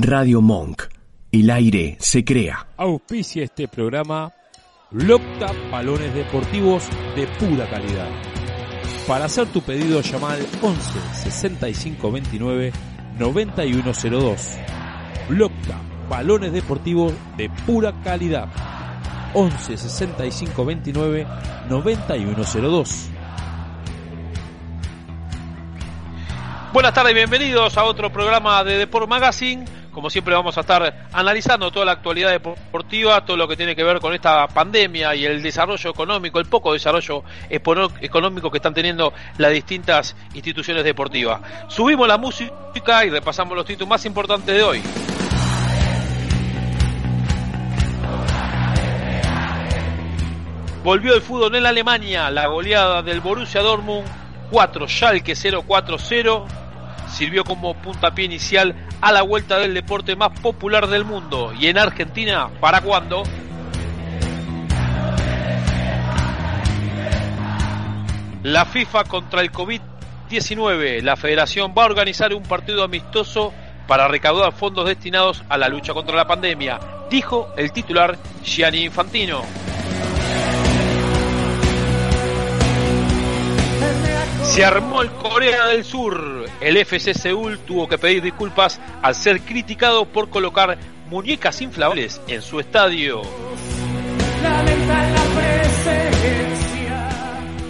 Radio Monk. El aire se crea. Auspicia este programa Locta Balones Deportivos de pura calidad. Para hacer tu pedido llama al 11 65 29 9102. Locta Balones Deportivos de pura calidad. 11 65 29 9102. Buenas tardes, bienvenidos a otro programa de Deport Magazine. Como siempre vamos a estar analizando toda la actualidad deportiva, todo lo que tiene que ver con esta pandemia y el desarrollo económico, el poco desarrollo económico que están teniendo las distintas instituciones deportivas. Subimos la música y repasamos los títulos más importantes de hoy. Volvió el fútbol en Alemania, la goleada del Borussia Dortmund 4, Schalke 0-4-0, sirvió como puntapié inicial a la vuelta del deporte más popular del mundo. Y en Argentina, ¿para cuándo? La FIFA contra el COVID-19. La federación va a organizar un partido amistoso para recaudar fondos destinados a la lucha contra la pandemia, dijo el titular Gianni Infantino. Se armó el Corea del Sur. El FC Seúl tuvo que pedir disculpas al ser criticado por colocar muñecas inflables en su estadio.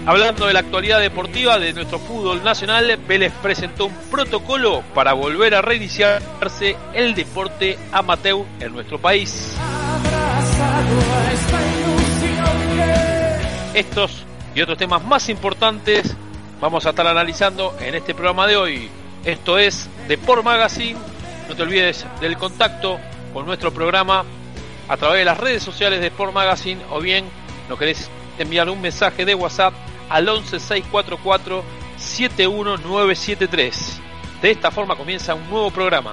Hablando de la actualidad deportiva de nuestro fútbol nacional, Vélez presentó un protocolo para volver a reiniciarse el deporte amateur en nuestro país. Estos y otros temas más importantes vamos a estar analizando en este programa de hoy. Esto es Deport Magazine. No te olvides del contacto con nuestro programa a través de las redes sociales de Sport Magazine o bien nos querés enviar un mensaje de WhatsApp al 11644 71973. De esta forma comienza un nuevo programa.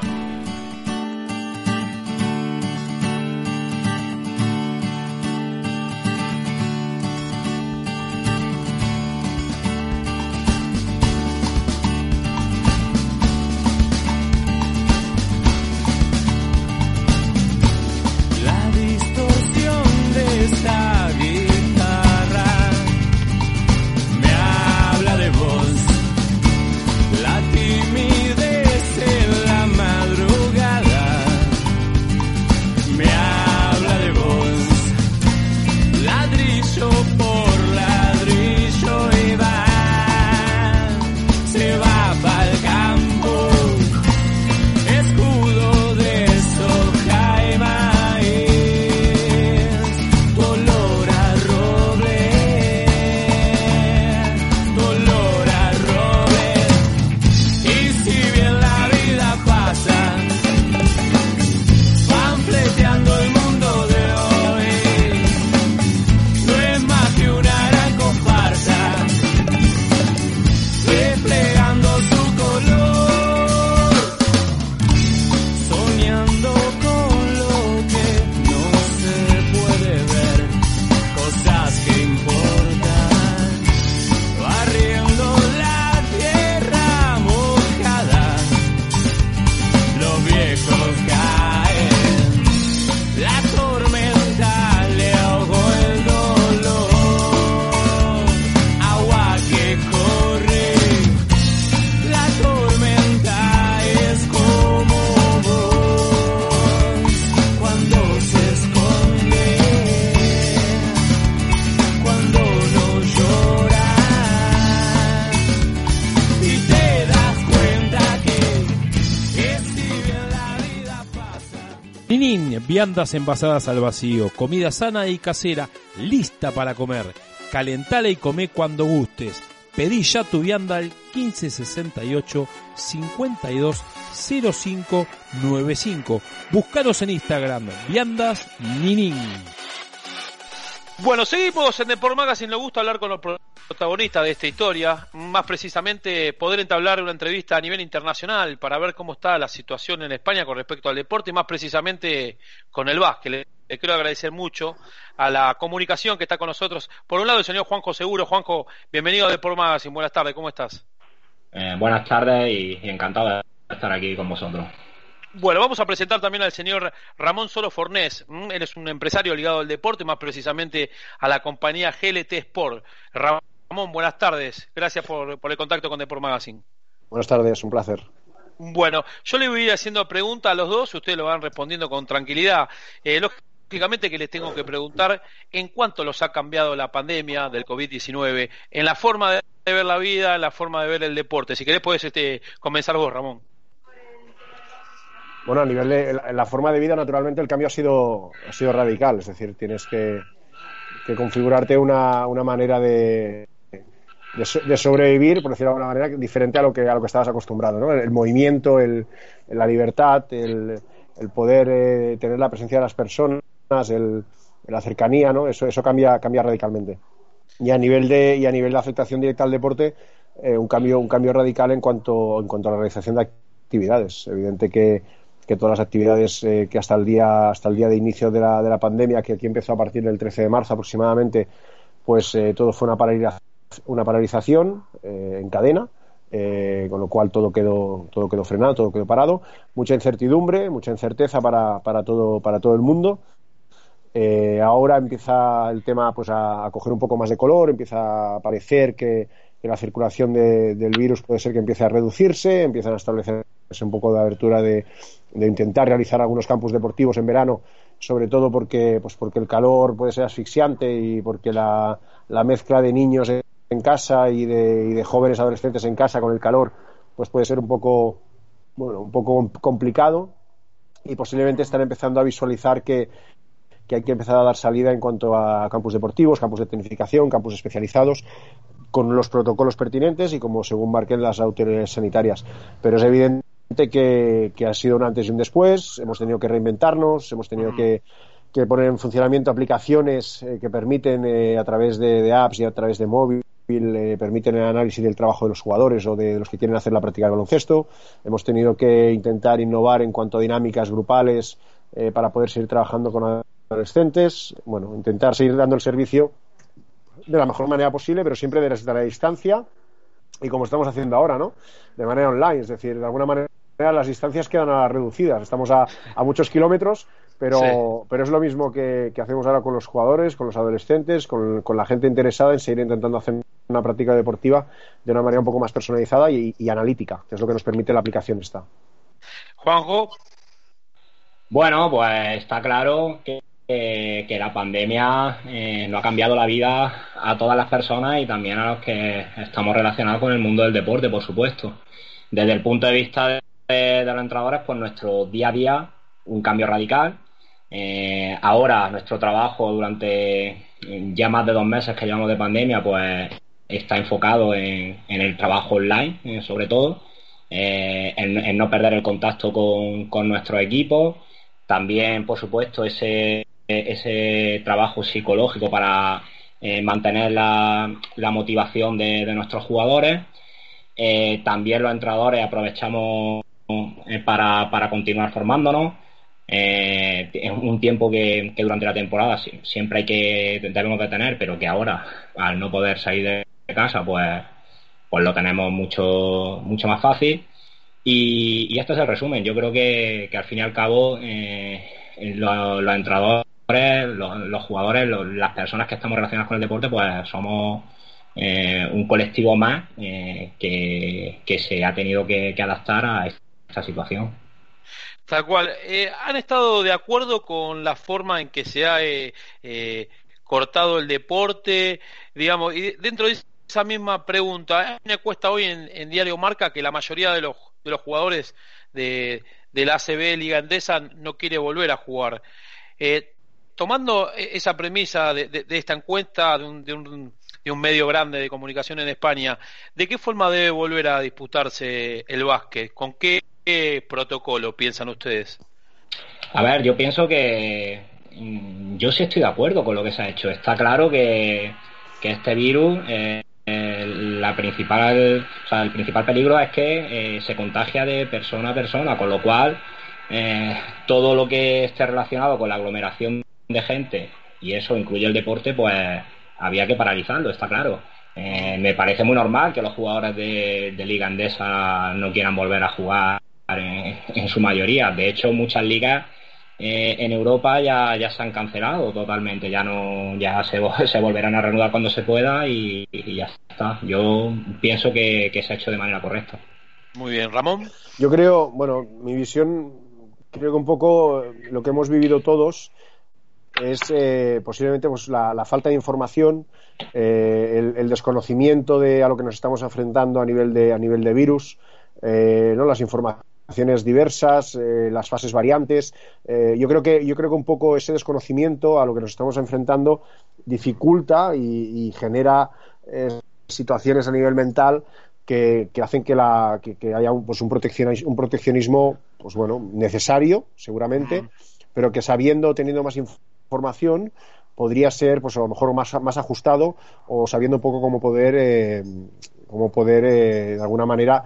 Viandas envasadas al vacío, comida sana y casera, lista para comer. Calentala y come cuando gustes. Pedí ya tu vianda al 1568 520595. Buscaros en Instagram, viandas Ninin. Bueno, seguimos en Deport Magazine. Nos gusta hablar con los protagonistas de esta historia. Más precisamente, poder entablar una entrevista a nivel internacional para ver cómo está la situación en España con respecto al deporte y más precisamente con el básquet. Le, quiero agradecer mucho a la comunicación que está con nosotros. Por un lado, el señor Juanjo Seguro. Juanjo, bienvenido a Deport Magazine. Buenas tardes, ¿cómo estás? Eh, buenas tardes y encantado de estar aquí con vosotros. Bueno, vamos a presentar también al señor Ramón Solo Fornés. Mm, él es un empresario ligado al deporte, más precisamente a la compañía GLT Sport. Ramón, buenas tardes. Gracias por, el contacto con Deport Magazine. Buenas tardes, un placer. Bueno, yo le voy a ir haciendo preguntas a los dos, ustedes lo van respondiendo con tranquilidad. Eh, lógicamente que les tengo que preguntar en cuánto los ha cambiado la pandemia del COVID-19, en la forma de ver la vida, en la forma de ver el deporte. Si querés, puedes este, comenzar vos, Ramón. Bueno, a nivel de la forma de vida, naturalmente el cambio ha sido, ha sido radical. Es decir, tienes que, configurarte una, una manera de, de, sobrevivir, por decirlo de alguna manera, diferente a lo que, a lo que estabas acostumbrado. ¿no? El, movimiento, el, la libertad, el, el poder eh, tener la presencia de las personas, el, la cercanía, ¿no? eso, eso cambia, cambia radicalmente. Y a nivel de, y a nivel de afectación directa al deporte, eh, un, cambio, un cambio radical en cuanto, en cuanto a la realización de actividades. Evidente que que todas las actividades eh, que hasta el día hasta el día de inicio de la, de la pandemia, que aquí empezó a partir del 13 de marzo aproximadamente, pues eh, todo fue una, paralización, una paralización eh, en cadena, con lo cual todo quedó todo quedó frenado, todo quedó parado, mucha incertidumbre, mucha incerteza para, para todo para todo el mundo. ahora empieza el tema pues a, coger un poco más de color, empieza a parecer que, que la circulación del virus puede ser que empiece a reducirse, empiezan a establecer un poco de abertura de, intentar realizar algunos campos deportivos en verano, sobre todo porque, pues porque el calor puede ser asfixiante y porque la, la mezcla de niños en casa y de, y de, jóvenes adolescentes en casa con el calor, pues puede ser un poco, bueno, un poco complicado y posiblemente están empezando a visualizar que, que hay que empezar a dar salida en cuanto a campos deportivos, campos de tecnificación, campos especializados, con los protocolos pertinentes y como según marquen las autoridades sanitarias. Pero es evidente que, ha sido un antes y un después. Hemos tenido que reinventarnos, hemos tenido mm. que, poner en funcionamiento aplicaciones eh, que permiten, eh, a través de, apps y a través de móvil, eh, permiten el análisis del trabajo de los jugadores o de los que quieren hacer la práctica de baloncesto. Hemos tenido que intentar innovar en cuanto a dinámicas grupales para poder seguir trabajando con adolescentes. Bueno, intentar seguir dando el servicio de la mejor manera posible, pero siempre desde la distancia y como estamos haciendo ahora, ¿no? De manera online, es decir, de alguna manera las distancias quedan reducidas. Estamos a, muchos kilómetros, pero, pero es lo mismo que, hacemos ahora con los jugadores, con los adolescentes, con, la gente interesada en seguir intentando hacer una práctica deportiva de una manera un poco más personalizada y, y analítica, que es lo que nos permite la aplicación esta. Juanjo. Bueno, pues está claro que que la pandemia eh, no ha cambiado la vida a todas las personas y también a los que estamos relacionados con el mundo del deporte, por supuesto. Desde el punto de vista de, los entrenadores, pues nuestro día a día, un cambio radical. Eh, ahora nuestro trabajo durante ya más de dos meses que llevamos de pandemia, pues está enfocado en, el trabajo online, eh, sobre todo, en, no perder el contacto con, con nuestros equipos. También, por supuesto, ese ese trabajo psicológico para eh, mantener la, motivación de, nuestros jugadores. Eh, también los entrenadores aprovechamos eh, para, continuar formándonos. es un tiempo que, durante la temporada siempre hay que debemos de tener, pero que ahora, al no poder salir de casa, pues, pues lo tenemos mucho, mucho más fácil. Y, y este es el resumen. Yo creo que, al fin y al cabo los entrenadores los, jugadores, las personas que estamos relacionadas con el deporte, pues somos eh, un colectivo más eh, que, se ha tenido que, adaptar a esta situación. Tal cual. Eh, ¿Han estado de acuerdo con la forma en que se ha cortado el deporte? Digamos, y dentro de esa misma pregunta, hay una encuesta hoy en, Diario Marca que la mayoría de los, de los jugadores de, de la ACB Liga Endesa no quiere volver a jugar. Eh, tomando e-, esa premisa de, esta encuesta de un, medio grande de comunicación en España, ¿de qué forma debe volver a disputarse el básquet? ¿Con qué, protocolo piensan ustedes? A ver, yo pienso que mm, yo sí estoy de acuerdo con lo que se ha hecho. Está claro que, este virus, eh, la principal, o sea, el principal peligro es que eh, se contagia de persona a persona, con lo cual eh, todo lo que esté relacionado con la aglomeración de gente, y eso incluye el deporte, pues había que paralizarlo, está claro. Eh, me parece muy normal que los jugadores de, Liga Andesa no quieran volver a jugar en, su mayoría. De hecho, muchas ligas eh, en Europa ya, ya se han cancelado totalmente, ya no ya se, se volverán a reanudar cuando se pueda y, ya está. Yo pienso que, se ha hecho de manera correcta. Muy bien, Ramón. Yo creo, bueno, mi visión, creo que un poco lo que hemos vivido todos es eh, posiblemente pues, la, falta de información, eh, el, desconocimiento de a lo que nos estamos enfrentando a nivel de, a nivel de virus, ¿no? las informaciones diversas, eh, las fases variantes. Eh, yo creo que yo creo que un poco ese desconocimiento a lo que nos estamos enfrentando dificulta y, genera eh, situaciones a nivel mental que, hacen que, la, que, haya un, pues un, proteccionismo, un proteccionismo pues bueno necesario seguramente, pero que sabiendo teniendo más información podría ser pues a lo mejor más, más ajustado o sabiendo un poco cómo poder cómo poder de alguna manera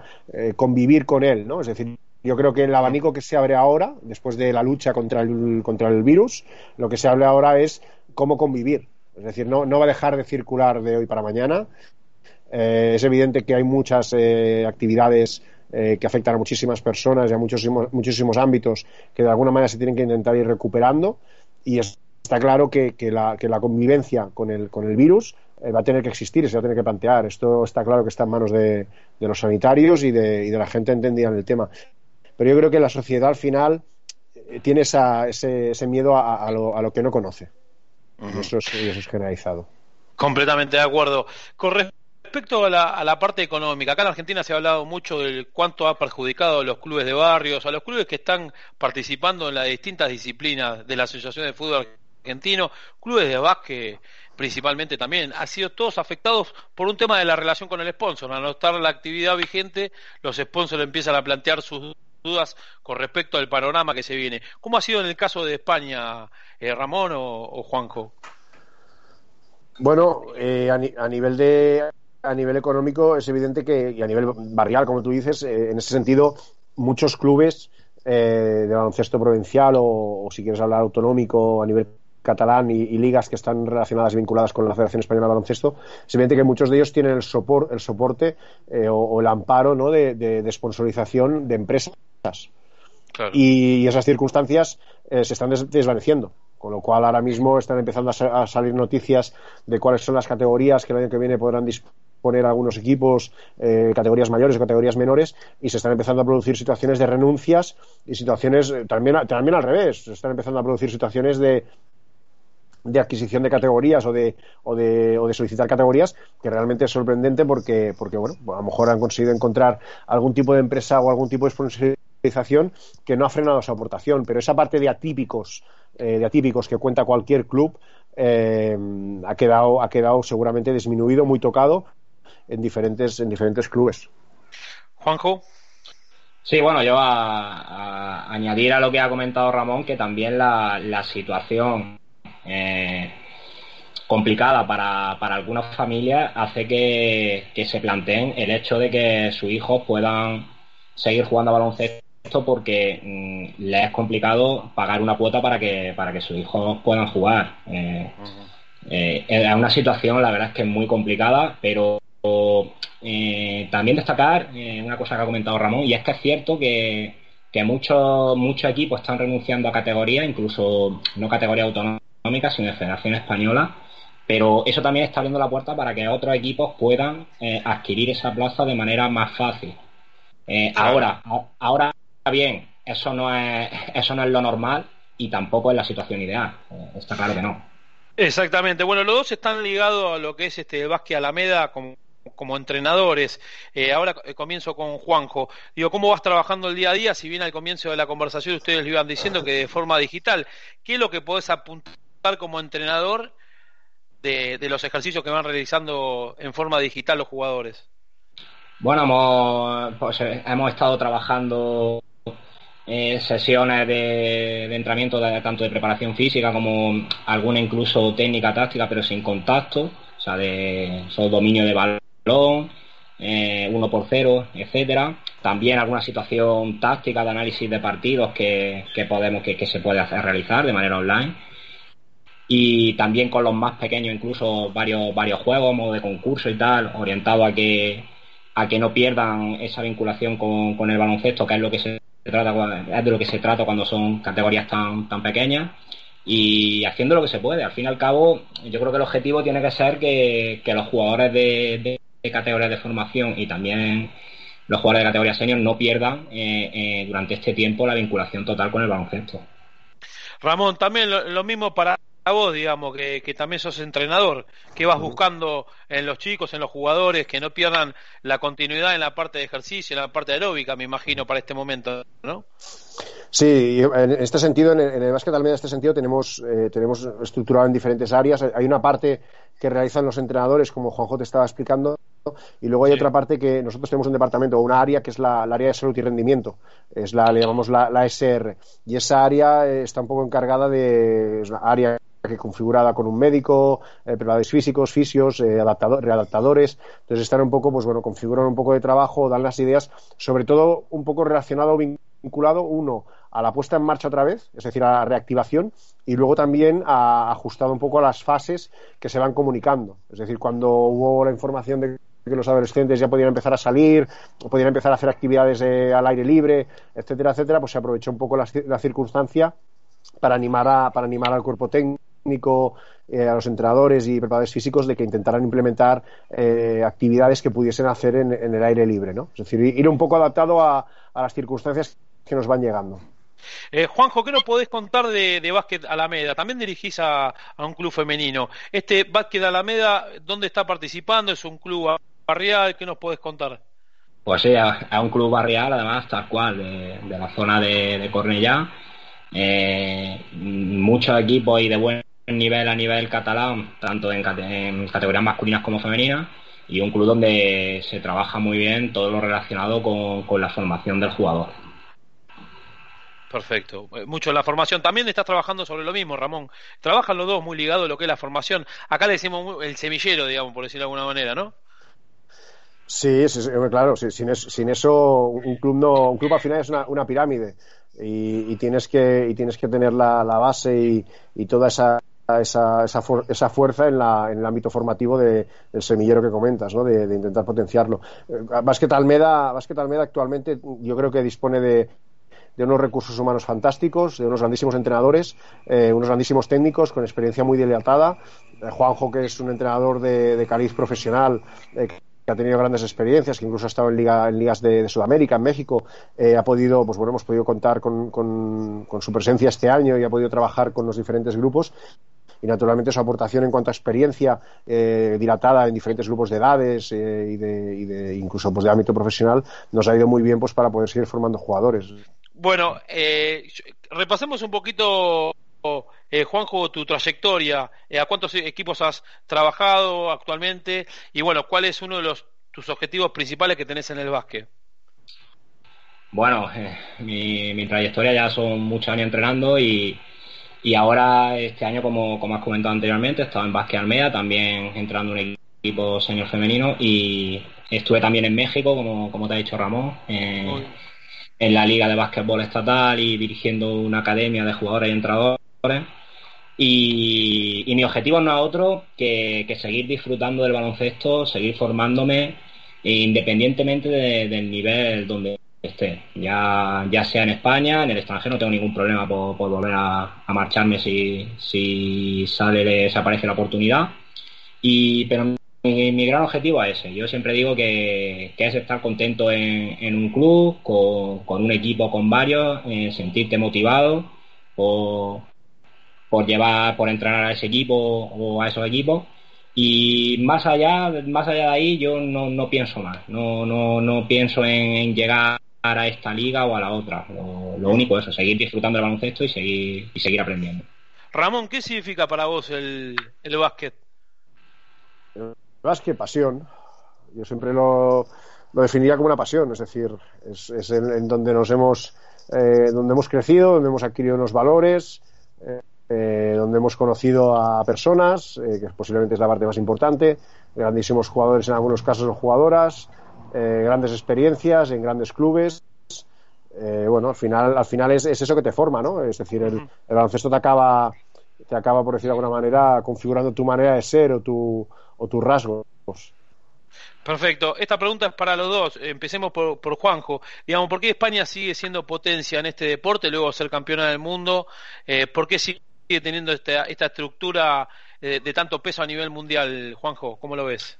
convivir con él, ¿no? Es decir, yo creo que el abanico que se abre ahora, después de la lucha contra el, contra el virus, lo que se abre ahora es cómo convivir. Es decir, no, no va a dejar de circular de hoy para mañana. Eh, es evidente que hay muchas eh, actividades eh, que afectan a muchísimas personas y a muchísimos, muchísimos ámbitos que de alguna manera se tienen que intentar ir recuperando. Y está claro que, que, la, que la convivencia con el, con el virus va a tener que existir y se va a tener que plantear. Esto está claro que está en manos de, de los sanitarios y de, y de la gente entendida en el tema. Pero yo creo que la sociedad al final eh, tiene ese, miedo a, lo, que no conoce. eso, es, generalizado. Completamente de acuerdo. Con respecto a la, parte económica, acá en Argentina se ha hablado mucho del cuánto ha perjudicado a los clubes de barrios, a los clubes que están participando en las distintas disciplinas de la Asociación de Fútbol Argentino, clubes de básquet principalmente también, han sido todos afectados por un tema de la relación con el sponsor. Al no estar la actividad vigente, los sponsors empiezan a plantear sus dudas con respecto al panorama que se viene. ¿Cómo ha sido en el caso de España, eh, Ramón o, Juanjo? Bueno, eh, a, nivel de a nivel económico es evidente que y a nivel barrial, como tú dices, eh, en ese sentido muchos clubes de baloncesto provincial o, si quieres hablar autonómico a nivel catalán y, ligas que están relacionadas y vinculadas con la Federación Española de Baloncesto, es evidente que muchos de ellos tienen el, sopor, el soporte o, el amparo ¿no? de, de, de, sponsorización de empresas y esas circunstancias eh, se están desvaneciendo. Con lo cual, ahora mismo están empezando a, salir noticias de cuáles son las categorías que el año que viene podrán disponer algunos equipos, eh, categorías mayores o categorías menores, y se están empezando a producir situaciones de renuncias y situaciones eh, también, también al revés. Se están empezando a producir situaciones de, de adquisición de categorías o de, o de, o de solicitar categorías que realmente es sorprendente porque, porque bueno, a lo mejor han conseguido encontrar algún tipo de empresa o algún tipo de sponsor que no ha frenado su aportación, pero esa parte de atípicos, eh, de atípicos que cuenta cualquier club eh, ha quedado ha quedado seguramente disminuido, muy tocado en diferentes en diferentes clubes. Juanjo. Sí, bueno, yo a, añadir a lo que ha comentado Ramón que también la, situación eh, complicada para, para, algunas familias hace que, que se planteen el hecho de que sus hijos puedan seguir jugando a baloncesto esto porque mm, le es complicado pagar una cuota para que, para que sus hijos puedan jugar. Eh, eh, es una situación, la verdad es que es muy complicada, pero eh, también destacar una cosa que ha comentado Ramón, y es que es cierto que, que muchos, muchos equipos están renunciando a categorías, incluso no categoría autonómica, sino de Federación Española, pero eso también está abriendo la puerta para que otros equipos puedan adquirir esa plaza de manera más fácil. Ahora, ahora bien, eso no es, eso no es lo normal y tampoco es la situación ideal. Eh, está claro que no. Exactamente. Bueno, los dos están ligados a lo que es este Vázquez Alameda como, como entrenadores. Eh, ahora eh, comienzo con Juanjo. Digo, ¿cómo vas trabajando el día a día? Si bien al comienzo de la conversación ustedes le iban diciendo que de forma digital, ¿qué es lo que podés apuntar como entrenador de, de los ejercicios que van realizando en forma digital los jugadores? Bueno, hemos, pues, hemos estado trabajando eh, sesiones de, entrenamiento tanto de preparación física como alguna incluso técnica táctica pero sin contacto, o sea, de dominio de balón, eh, uno por cero, etcétera. También alguna situación táctica de análisis de partidos que, podemos que, se puede hacer realizar de manera online. Y también con los más pequeños, incluso varios, varios juegos, modo de concurso y tal, orientado a que, a que no pierdan esa vinculación con, con el baloncesto, que es lo que se trata, de lo que se trata cuando son categorías tan, tan pequeñas y haciendo lo que se puede. Al fin y al cabo, yo creo que el objetivo tiene que ser que, los jugadores de, de, categorías de formación y también los jugadores de categoría senior no pierdan eh, eh, durante este tiempo la vinculación total con el baloncesto. Ramón, también lo mismo para a vos, digamos, que, que, también sos entrenador, que vas buscando en los chicos, en los jugadores, que no pierdan la continuidad en la parte de ejercicio, en la parte aeróbica, me imagino, para este momento, ¿no? Sí, en este sentido, en el, básquet en este sentido, tenemos, eh, tenemos estructurado en diferentes áreas. Hay una parte que realizan los entrenadores, como Juanjo te estaba explicando, y luego hay otra parte que nosotros tenemos un departamento, una área que es la, área de salud y rendimiento, es la, le llamamos la, la SR, y esa área eh, está un poco encargada de, es una área configurada con un médico, eh, preparadores físicos, fisios, eh, readaptadores. Entonces están un poco, pues bueno, configuran un poco de trabajo, dan las ideas, sobre todo un poco relacionado, vinculado, uno, a la puesta en marcha otra vez, es decir, a la reactivación, y luego también a, ajustado un poco a las fases que se van comunicando. Es decir, cuando hubo la información de que los adolescentes ya podían empezar a salir, o podían empezar a hacer actividades eh, al aire libre, etcétera, etcétera, pues se aprovechó un poco la, la circunstancia para animar, a, para animar al cuerpo técnico técnico, eh, a los entrenadores y preparadores físicos de que intentaran implementar eh, actividades que pudiesen hacer en, el aire libre, ¿no? Es decir, ir un poco adaptado a, las circunstancias que nos van llegando. Eh, Juanjo, ¿qué nos podés contar de, de Básquet Alameda? También dirigís a, un club femenino. Este Básquet Alameda, ¿dónde está participando? ¿Es un club barrial? ¿Qué nos podés contar? Pues sí, es un club barrial, además, tal cual, de, la zona de, de Cornellá. muchos equipos y de buen nivel a nivel catalán, tanto en, categorías masculinas como femeninas, y un club donde se trabaja muy bien todo lo relacionado con, la formación del jugador. Perfecto. Eh, mucho en la formación. También estás trabajando sobre lo mismo, Ramón. Trabajan los dos muy ligados a lo que es la formación. Acá le decimos el semillero, digamos, por decirlo de alguna manera, ¿no? Sí, claro. sin, eso, un club no, un club al final es una, pirámide y, tienes que y tienes que tener la, base y toda esa esa, esa, fuerza en, la, en, el ámbito formativo de, del semillero que comentas, ¿no? de, intentar potenciarlo. Eh, Básquet Almeda, Almeda actualmente yo creo que dispone de, de unos recursos humanos fantásticos, de unos grandísimos entrenadores, eh, unos grandísimos técnicos con experiencia muy dilatada. Eh, Juanjo, que es un entrenador de, de cariz profesional, que ha tenido grandes experiencias, que incluso ha estado en, liga, en ligas de, Sudamérica, en México, ha podido, pues bueno, hemos podido contar con, con, con, su presencia este año y ha podido trabajar con los diferentes grupos y naturalmente su aportación en cuanto a experiencia eh, dilatada en diferentes grupos de edades eh, y, de, incluso pues, de ámbito profesional nos ha ido muy bien pues para poder seguir formando jugadores. Bueno, eh, repasemos un poquito Juanjo, tu trayectoria, ¿a cuántos equipos has trabajado actualmente? Y bueno, ¿cuál es uno de los, tus objetivos principales que tenés en el básquet? Bueno, mi, mi, trayectoria ya son muchos años entrenando y, y ahora, este año, como, como has comentado anteriormente, he estado en Básquet Almeda, también entrando en un equipo señor femenino y estuve también en México, como, como te ha dicho Ramón, en, la Liga de Básquetbol Estatal y dirigiendo una academia de jugadores y entrenadores. Y, mi objetivo no es otro que, seguir disfrutando del baloncesto, seguir formándome, independientemente del nivel donde esté, ya, ya sea en España, en el extranjero, no tengo ningún problema por, volver a, marcharme si, si sale, se aparece la oportunidad. Y, pero mi, gran objetivo es ese. Yo siempre digo que, es estar contento en, un club, con, un equipo, con varios, sentirte motivado por, por llevar, por entrenar a ese equipo o a esos equipos. Y más allá, más allá de ahí, yo no, no pienso más. No, no, no pienso en llegar a esta liga o a la otra. Lo, único es eso, seguir disfrutando del baloncesto y seguir, y seguir aprendiendo. Ramón, ¿qué significa para vos el, el básquet? El básquet, pasión. Yo siempre lo, lo definiría como una pasión, es decir, es, es en, donde nos hemos, eh, donde hemos crecido, donde hemos adquirido unos valores, eh, eh, donde hemos conocido a personas, que posiblemente es la parte más importante, grandísimos jugadores en algunos casos o jugadoras, eh, grandes experiencias en grandes clubes. Eh, bueno, al final, al final es, eso que te forma, ¿no? Es decir, el, baloncesto te acaba, te acaba, por decir de alguna manera, configurando tu manera de ser o, tu, o tus rasgos. Perfecto. Esta pregunta es para los dos. Empecemos por, por, Juanjo. Digamos, ¿por qué España sigue siendo potencia en este deporte, luego ser campeona del mundo? Eh, ¿Por qué sigue teniendo esta, esta estructura eh, de tanto peso a nivel mundial, Juanjo? ¿Cómo lo ves?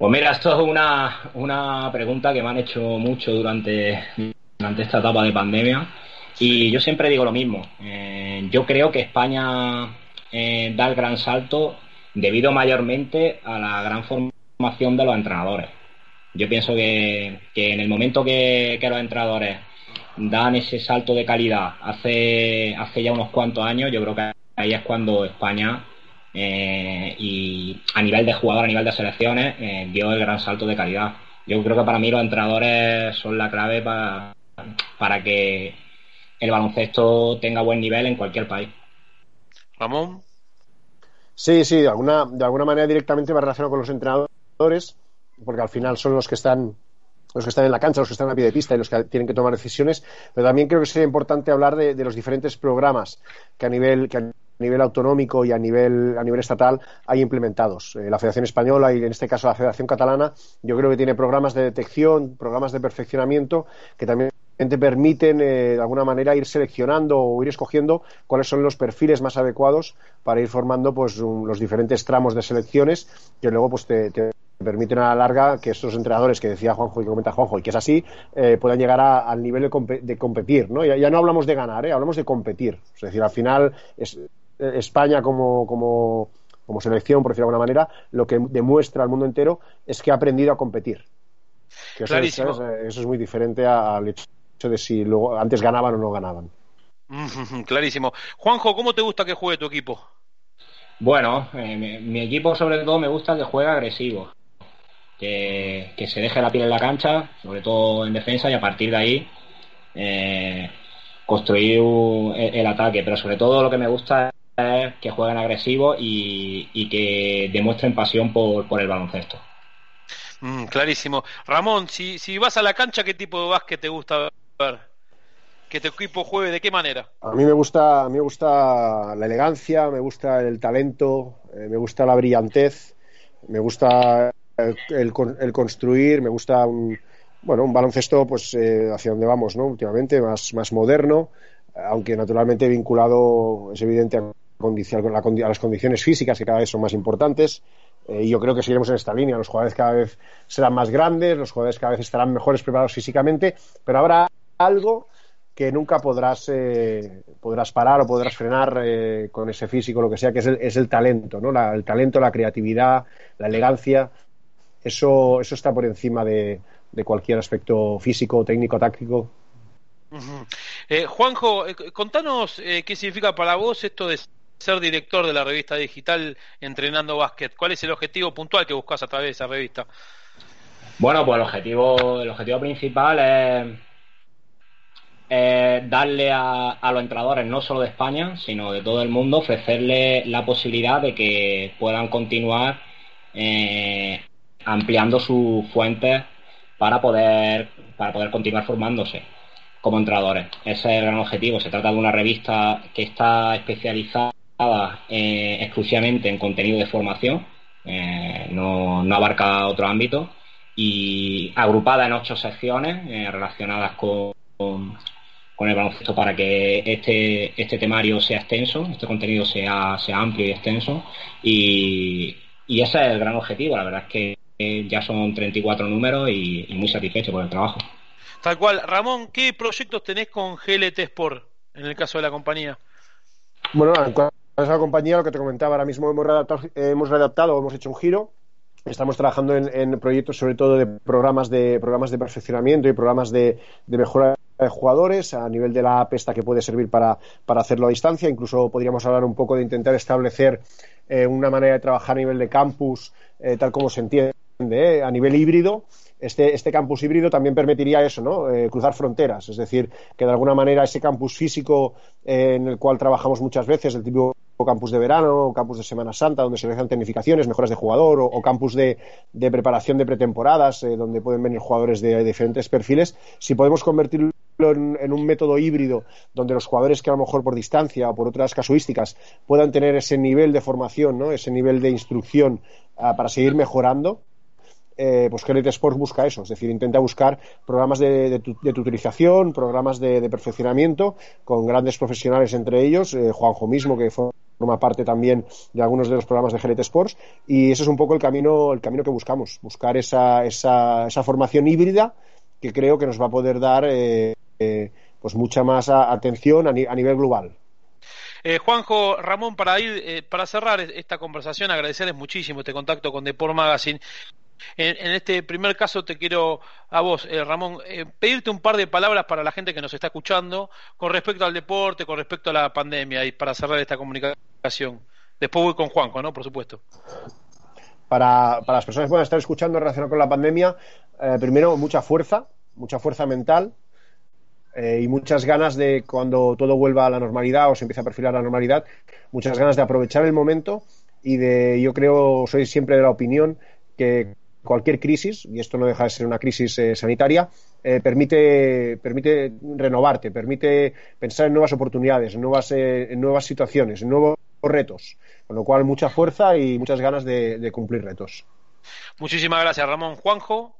Pues mira, esto es una, una pregunta que me han hecho mucho durante, durante esta etapa de pandemia. Y yo siempre digo lo mismo. Eh, yo creo que España eh, da el gran salto debido mayormente a la gran formación de los entrenadores. Yo pienso que, en el momento que, los entrenadores dan ese salto de calidad hace, hace ya unos cuantos años, yo creo que ahí es cuando España eh, y a nivel de jugador, a nivel de selecciones, dio el gran salto de calidad. Yo creo que para mí los entrenadores son la clave para, para que el baloncesto tenga buen nivel en cualquier país. Ramón. Sí, sí, de alguna, de alguna manera directamente va relacionado con los entrenadores, porque al final son los que están los que están en la cancha, los que están a pie de pista y los que tienen que tomar decisiones, pero también creo que sería importante hablar de, los diferentes programas que a nivel que a nivel autonómico y a nivel a nivel estatal hay implementados. Eh, la Federación Española y en este caso la Federación Catalana, yo creo que tiene programas de detección, programas de perfeccionamiento que también te permiten eh, de alguna manera ir seleccionando o ir escogiendo cuáles son los perfiles más adecuados para ir formando pues los diferentes tramos de selecciones que luego pues te, permiten a la larga que estos entrenadores que decía Juanjo y que comenta Juanjo y que es así eh, puedan llegar al nivel de, competir ¿no? Ya, no hablamos de ganar ¿eh? hablamos de competir es decir al final es, España como, como, como selección por decirlo de alguna manera lo que demuestra al mundo entero es que ha aprendido a competir eso, eso, es muy diferente al hecho de si luego antes ganaban o no ganaban. Clarísimo. Juanjo, ¿cómo te gusta que juegue tu equipo? Bueno, eh, mi, equipo sobre todo me gusta que juegue agresivo, que, se deje la piel en la cancha, sobre todo en defensa, y a partir de ahí eh, construir el, ataque. Pero sobre todo lo que me gusta es que jueguen agresivo y, que demuestren pasión por, por el baloncesto. Mm, clarísimo. Ramón, si, si vas a la cancha, ¿qué tipo de básquet te gusta que tu equipo juegue de qué manera? A mí me gusta, a mí me gusta la elegancia, me gusta el talento, eh, me gusta la brillantez, me gusta el, construir, me gusta un, bueno, un baloncesto pues eh, hacia donde vamos, ¿no? Últimamente más, más moderno, aunque naturalmente vinculado, es evidente, a, a las condiciones físicas que cada vez son más importantes. Eh, yo creo que seguiremos en esta línea. Los jugadores cada vez serán más grandes, los jugadores cada vez estarán mejores preparados físicamente, pero ahora algo que nunca podrás, eh, podrás parar o podrás frenar eh, con ese físico, lo que sea, que es el, es el talento, ¿no? el talento, la creatividad, la elegancia, eso, eso está por encima de, cualquier aspecto físico, técnico, táctico. Eh, Juanjo, contanos qué significa para vos esto de ser director de la revista digital Entrenando Básquet. ¿Cuál es el objetivo puntual que buscas a través de esa revista? Bueno, pues el objetivo, el objetivo principal es darle a, los entrenadores, no solo de España, sino de todo el mundo, ofrecerle la posibilidad de que puedan continuar eh, ampliando sus fuentes para poder, para poder continuar formándose como entrenadores. Ese es el gran objetivo. Se trata de una revista que está especializada eh, exclusivamente en contenido de formación, eh, no, no, abarca otro ámbito, y agrupada en ocho secciones relacionadas con, con el baloncesto para que este, este temario sea extenso, este contenido sea, sea amplio y extenso. Y, ese es el gran objetivo. La verdad es que ya son 34 números y, muy satisfecho por el trabajo. Tal cual. Ramón, ¿qué proyectos tenés con GLT Sport en el caso de la compañía? Bueno, en cuanto a la compañía, lo que te comentaba, ahora mismo hemos redactado, hemos, redactado, hemos hecho un giro. Estamos trabajando en, proyectos sobre todo de programas de programas de perfeccionamiento y programas de, de mejora jugadores, a nivel de la pesta que puede servir para, hacerlo a distancia. Incluso podríamos hablar un poco de intentar establecer eh, una manera de trabajar a nivel de campus, eh, tal como se entiende, eh, a nivel híbrido. Este, este campus híbrido también permitiría eso, ¿no? cruzar fronteras. Es decir, que de alguna manera ese campus físico en el cual trabajamos muchas veces, el tipo campus de verano, campus de Semana Santa, donde se realizan tecnificaciones, mejoras de jugador, o, campus de, preparación de pretemporadas, donde pueden venir jugadores de, diferentes perfiles, si podemos convertirlo en, un método híbrido donde los jugadores que a lo mejor por distancia o por otras casuísticas puedan tener ese nivel de formación, ¿no? ese nivel de instrucción ah, para seguir mejorando, eh, pues Gerrit Sports busca eso, es decir, intenta buscar programas de, tutorización, programas de, perfeccionamiento con grandes profesionales entre ellos, eh, Juanjo mismo que forma parte también de algunos de los programas de Gerrit Sports y ese es un poco el camino, el camino que buscamos, buscar esa, esa, esa formación híbrida que creo que nos va a poder dar eh, pues mucha más atención a nivel global. Juanjo, Ramón, para ir, para cerrar esta conversación, agradecerles muchísimo este contacto con Deport Magazine. En, este primer caso te quiero a vos, eh, Ramón, pedirte un par de palabras para la gente que nos está escuchando con respecto al deporte, con respecto a la pandemia y para cerrar esta comunicación. Después voy con Juanjo, ¿no? Por supuesto. Para, para las personas que puedan estar escuchando relacionado con la pandemia, primero mucha fuerza, mucha fuerza mental, eh, y muchas ganas de cuando todo vuelva a la normalidad o se empieza a perfilar la normalidad, muchas ganas de aprovechar el momento y de, yo creo, soy siempre de la opinión que cualquier crisis, y esto no deja de ser una crisis eh, sanitaria, eh, permite, permite renovarte, permite pensar en nuevas oportunidades, en nuevas, en nuevas situaciones, en nuevos retos. Con lo cual, mucha fuerza y muchas ganas de, de cumplir retos. Muchísimas gracias, Ramón. Juanjo.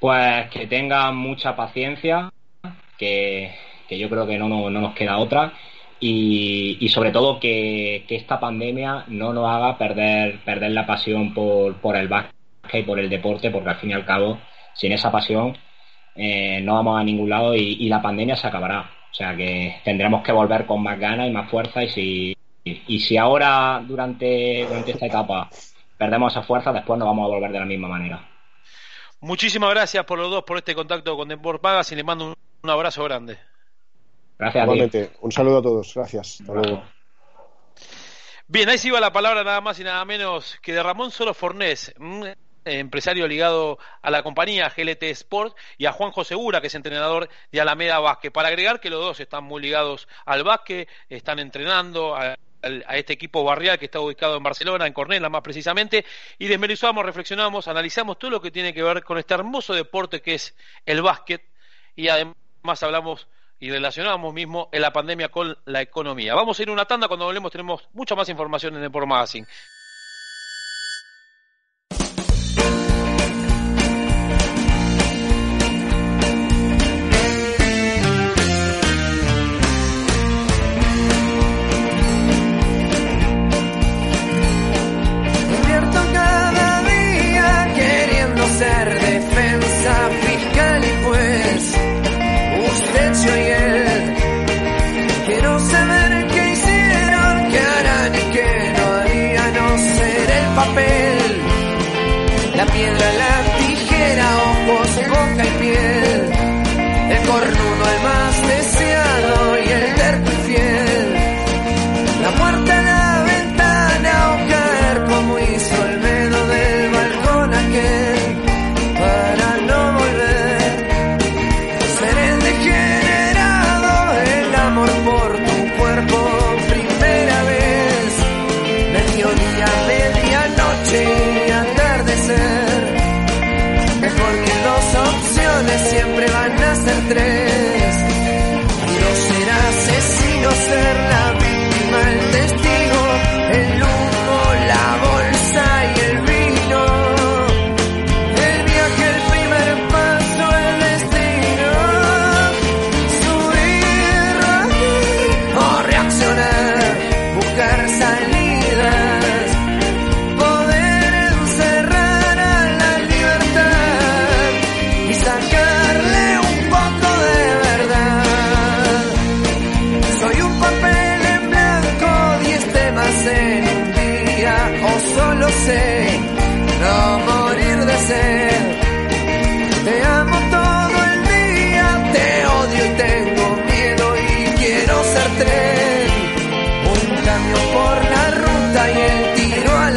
Pues que tengan mucha paciencia, que, yo creo que no, no, nos queda otra. Y, sobre todo que, esta pandemia no nos haga perder, perder la pasión por, por el básquet y por el deporte, porque al fin y al cabo, sin esa pasión, eh, no vamos a ningún lado y, la pandemia se acabará. O sea que tendremos que volver con más ganas y más fuerza y si, y, si ahora durante, durante esta etapa perdemos esa fuerza, después no vamos a volver de la misma manera. Muchísimas gracias por los dos por este contacto con Deport Pagas y les mando un un abrazo grande. Gracias. Igualmente. Un saludo a todos. Gracias. Hasta luego. Bien, ahí se iba la palabra nada más y nada menos que de Ramón Solo Fornés, empresario ligado a la compañía GLT Sport, y a Juanjo Segura, que es entrenador de Alameda Vázquez. Para agregar que los dos están muy ligados al básquet, están entrenando a, este equipo barrial que está ubicado en Barcelona, en Cornella más precisamente, y desmenuzamos, reflexionamos, analizamos todo lo que tiene que ver con este hermoso deporte que es el básquet, y además más hablamos y relacionamos mismo en la pandemia con la economía. Vamos a ir a una tanda, cuando volvemos tenemos mucha más información en el Por Magazine. piedra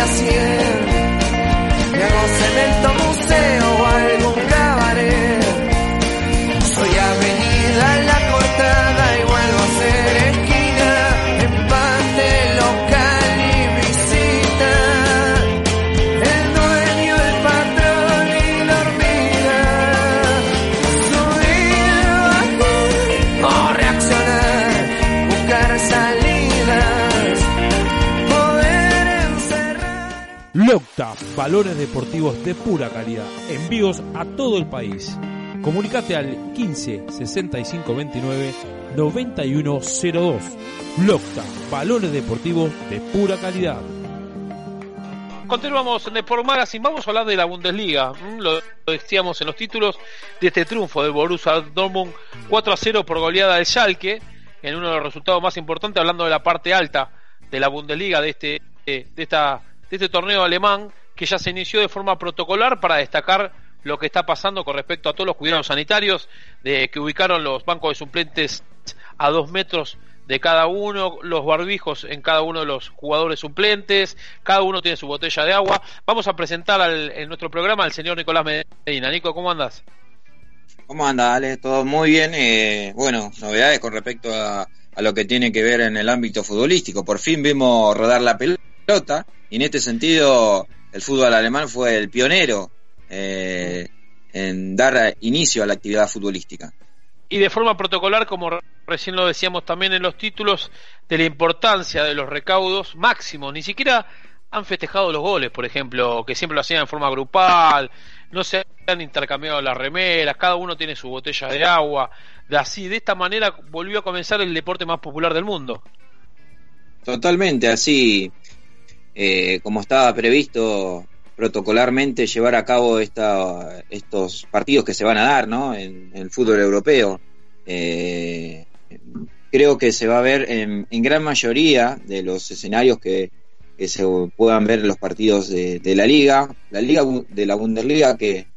nacier, me gozo en Balones deportivos de pura calidad. Envíos a todo el país. Comunicate al 15 65 29 9102. Locta, balones deportivos de pura calidad. Continuamos en Sport Magazine, vamos a hablar de la Bundesliga. Mm, lo decíamos en los títulos de este triunfo del Borussia Dortmund 4 a 0 por goleada del Schalke, en uno de los resultados más importantes, hablando de la parte alta de la Bundesliga de este, de esta de este torneo alemán que ya se inició de forma protocolar para destacar lo que está pasando con respecto a todos los cuidados sanitarios, de que ubicaron los bancos de suplentes a dos metros de cada uno, los barbijos en cada uno de los jugadores suplentes, cada uno tiene su botella de agua. Vamos a presentar en nuestro programa al señor Nicolás Medina. Nico, ¿cómo andas? ¿Cómo andas, Ale? Todo muy bien. Eh, bueno, novedades con respecto a, a, lo que tiene que ver en el ámbito futbolístico. Por fin vimos rodar la pelota y en este sentido, el fútbol alemán fue el pionero eh, en dar inicio a la actividad futbolística. Y de forma protocolar, como recién lo decíamos también en los títulos, de la importancia de los recaudos máximos. Ni siquiera han festejado los goles, por ejemplo, que siempre lo hacían en forma grupal, no se han intercambiado las remeras, cada uno tiene su botella de agua. De así, de esta manera volvió a comenzar el deporte más popular del mundo. Totalmente, así eh, como estaba previsto protocolarmente llevar a cabo esta, estos partidos que se van a dar ¿no? en, el fútbol europeo. Eh, creo que se va a ver en, gran mayoría de los escenarios que, se puedan ver en los partidos de, la liga, la liga de la Bundesliga que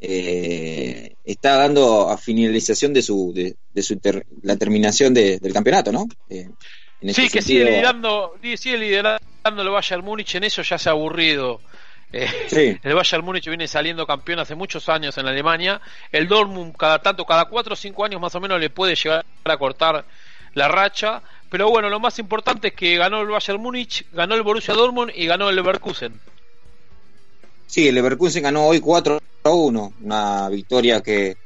eh, está dando a finalización de su, de, su la terminación del campeonato, ¿no? sí, que sigue liderando, sigue liderando el Bayern Múnich, en eso ya se ha aburrido. Eh, el Bayern Múnich viene saliendo campeón hace muchos años en Alemania. El Dortmund cada tanto, cada cuatro o cinco años más o menos le puede llegar a cortar la racha. Pero bueno, lo más importante es que ganó el Bayern Múnich, ganó el Borussia Dortmund y ganó el Leverkusen. Sí, el Leverkusen ganó hoy 4 a 1, una victoria que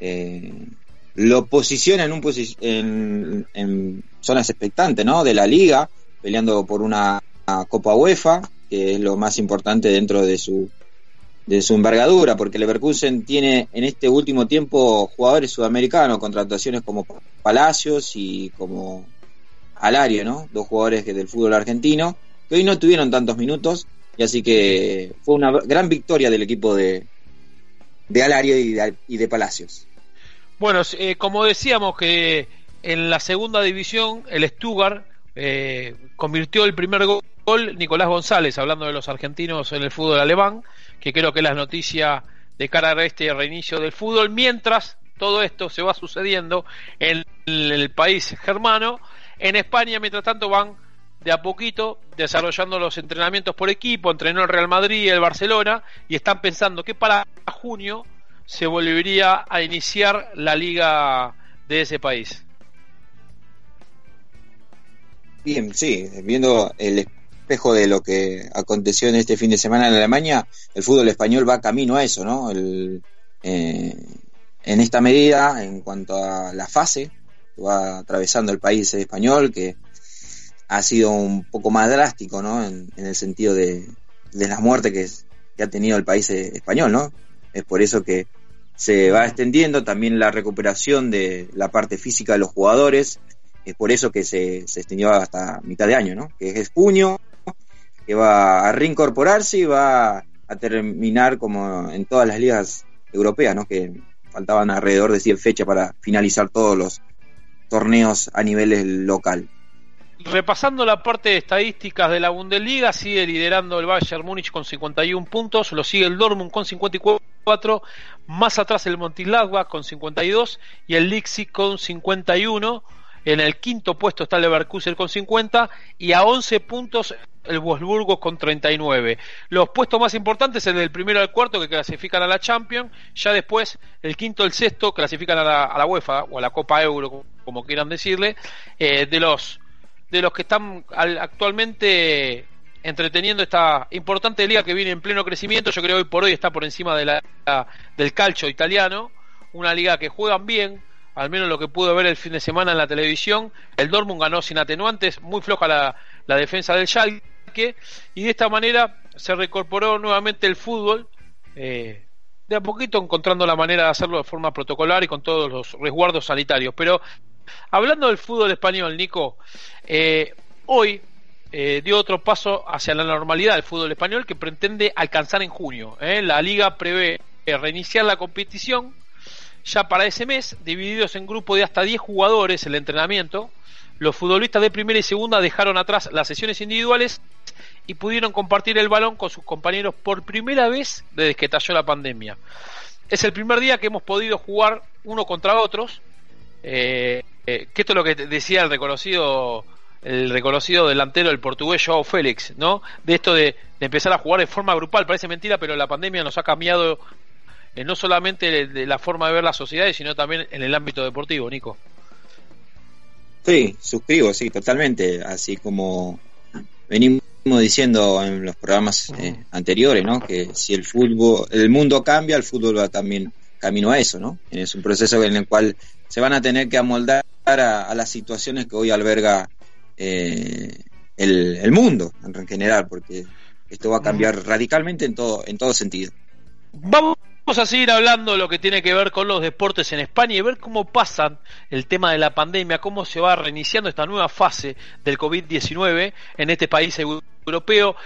eh, lo posiciona en, un en, en zonas expectantes ¿no? de la liga, peleando por una, Copa UEFA, que es lo más importante dentro de su, de su envergadura, porque Leverkusen tiene en este último tiempo jugadores sudamericanos, contrataciones como Palacios y como Alario, ¿no? Dos jugadores del fútbol argentino, que hoy no tuvieron tantos minutos, y así que fue una gran victoria del equipo de, de Alario y de, Palacios. Bueno, eh, como decíamos que en la segunda división el Stuttgart eh, convirtió el primer gol Nicolás González, hablando de los argentinos en el fútbol alemán, que creo que es la noticia de cara a este reinicio del fútbol, mientras todo esto se va sucediendo en el país germano, en España, mientras tanto van de a poquito desarrollando los entrenamientos por equipo, entrenó el Real Madrid, el Barcelona, y están pensando que para junio se volvería a iniciar la liga de ese país. Bien, sí, viendo el espejo de lo que aconteció en este fin de semana en Alemania, el fútbol español va camino a eso, ¿no? El, eh, en esta medida, en cuanto a la fase que va atravesando el país español, que ha sido un poco más drástico, ¿no? En, el sentido de, las muertes que, ha tenido el país español, ¿no? Es por eso que se va extendiendo también la recuperación de la parte física de los jugadores, es por eso que se, se extendió hasta mitad de año, ¿no? Que es junio, que va a reincorporarse y va a terminar como en todas las ligas europeas, ¿no? Que faltaban alrededor de 100 fechas para finalizar todos los torneos a nivel local. Repasando la parte de estadísticas de la Bundesliga, sigue liderando el Bayern Múnich con 51 puntos, lo sigue el Dortmund con 54, más atrás el Montilagua con 52 y el Leipzig con 51 en el quinto puesto está el Leverkusen con 50 y a 11 puntos el Wolfsburgo con 39. Los puestos más importantes, el del primero al cuarto que clasifican a la Champions, ya después el quinto el sexto clasifican a la, UEFA o a la Copa Euro, como quieran decirle, eh, de los de los que están actualmente entreteniendo esta importante liga que viene en pleno crecimiento, yo creo que hoy por hoy está por encima de la, del calcio italiano, una liga que juegan bien, al menos lo que pudo ver el fin de semana en la televisión. El Dortmund ganó sin atenuantes, muy floja la, defensa del Schalke, y de esta manera se reincorporó nuevamente el fútbol, eh, de a poquito encontrando la manera de hacerlo de forma protocolar y con todos los resguardos sanitarios. Pero hablando del fútbol español, Nico, eh, hoy eh, dio otro paso hacia la normalidad del fútbol español que pretende alcanzar en junio. La liga prevé reiniciar la competición ya para ese mes, divididos en grupos de hasta 10 jugadores el entrenamiento. Los futbolistas de primera y segunda dejaron atrás las sesiones individuales y pudieron compartir el balón con sus compañeros por primera vez desde que estalló la pandemia. Es el primer día que hemos podido jugar uno contra otros, eh, eh, que esto es lo que decía el reconocido el reconocido delantero del portugués Joao Félix, ¿no? De esto de, empezar a jugar de forma grupal, parece mentira, pero la pandemia nos ha cambiado eh, no solamente de, la forma de ver las sociedades, sino también en el ámbito deportivo, Nico. Sí, suscribo, sí, totalmente, así como venimos diciendo en los programas eh, anteriores, ¿no? Que si el fútbol, el mundo cambia, el fútbol va también camino a eso, ¿no? Es un proceso en el cual se van a tener que amoldar a, las situaciones que hoy alberga eh, el, mundo en general, porque esto va a cambiar radicalmente en todo, en todo sentido. Vamos Vamos a seguir hablando lo que tiene que ver con los deportes en España y ver cómo pasan el tema de la pandemia, cómo se va reiniciando esta nueva fase del COVID-19 en este país europeo,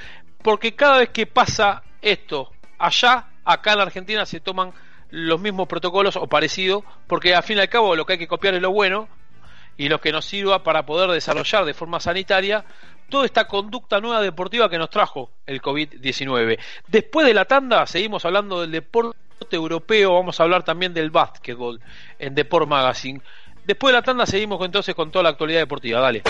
porque cada vez que pasa esto allá, acá en la Argentina se toman los mismos protocolos o parecidos, porque al fin y al cabo lo que hay que copiar es lo bueno y lo que nos sirva para poder desarrollar de forma sanitaria toda esta conducta nueva deportiva que nos trajo el COVID-19. Después de la tanda seguimos hablando del deporte europeo, vamos a hablar también del básquetbol en Deport Magazine. Después de la tanda seguimos entonces con toda la actualidad deportiva. Dale.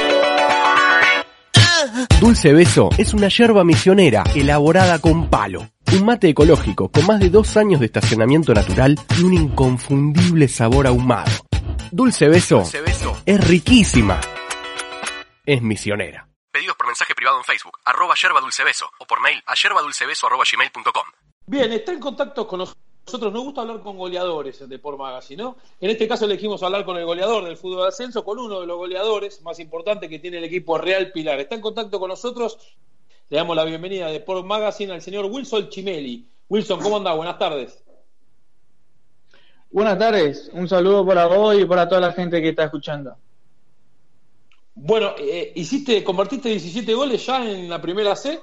Dulce Beso es una yerba misionera elaborada con palo. Un mate ecológico con más de dos años de estacionamiento natural y un inconfundible sabor ahumado. Dulce Beso, es riquísima. Es misionera. Pedidos por mensaje privado en Facebook, arroba yerba dulce beso, o por mail a yerbadulcebeso arroba gmail.com. Bien, está en contacto con nosotros nosotros nos gusta hablar con goleadores de Deport Magazine, ¿no? En este caso elegimos hablar con el goleador del fútbol de ascenso, con uno de los goleadores más importantes que tiene el equipo Real Pilar. Está en contacto con nosotros. Le damos la bienvenida a Deport Magazine al señor Wilson Chimeli. Wilson, ¿cómo anda? Buenas tardes. Buenas tardes, un saludo para vos y para toda la gente que está escuchando. Bueno, eh, hiciste, convertiste 17 goles ya en la primera C.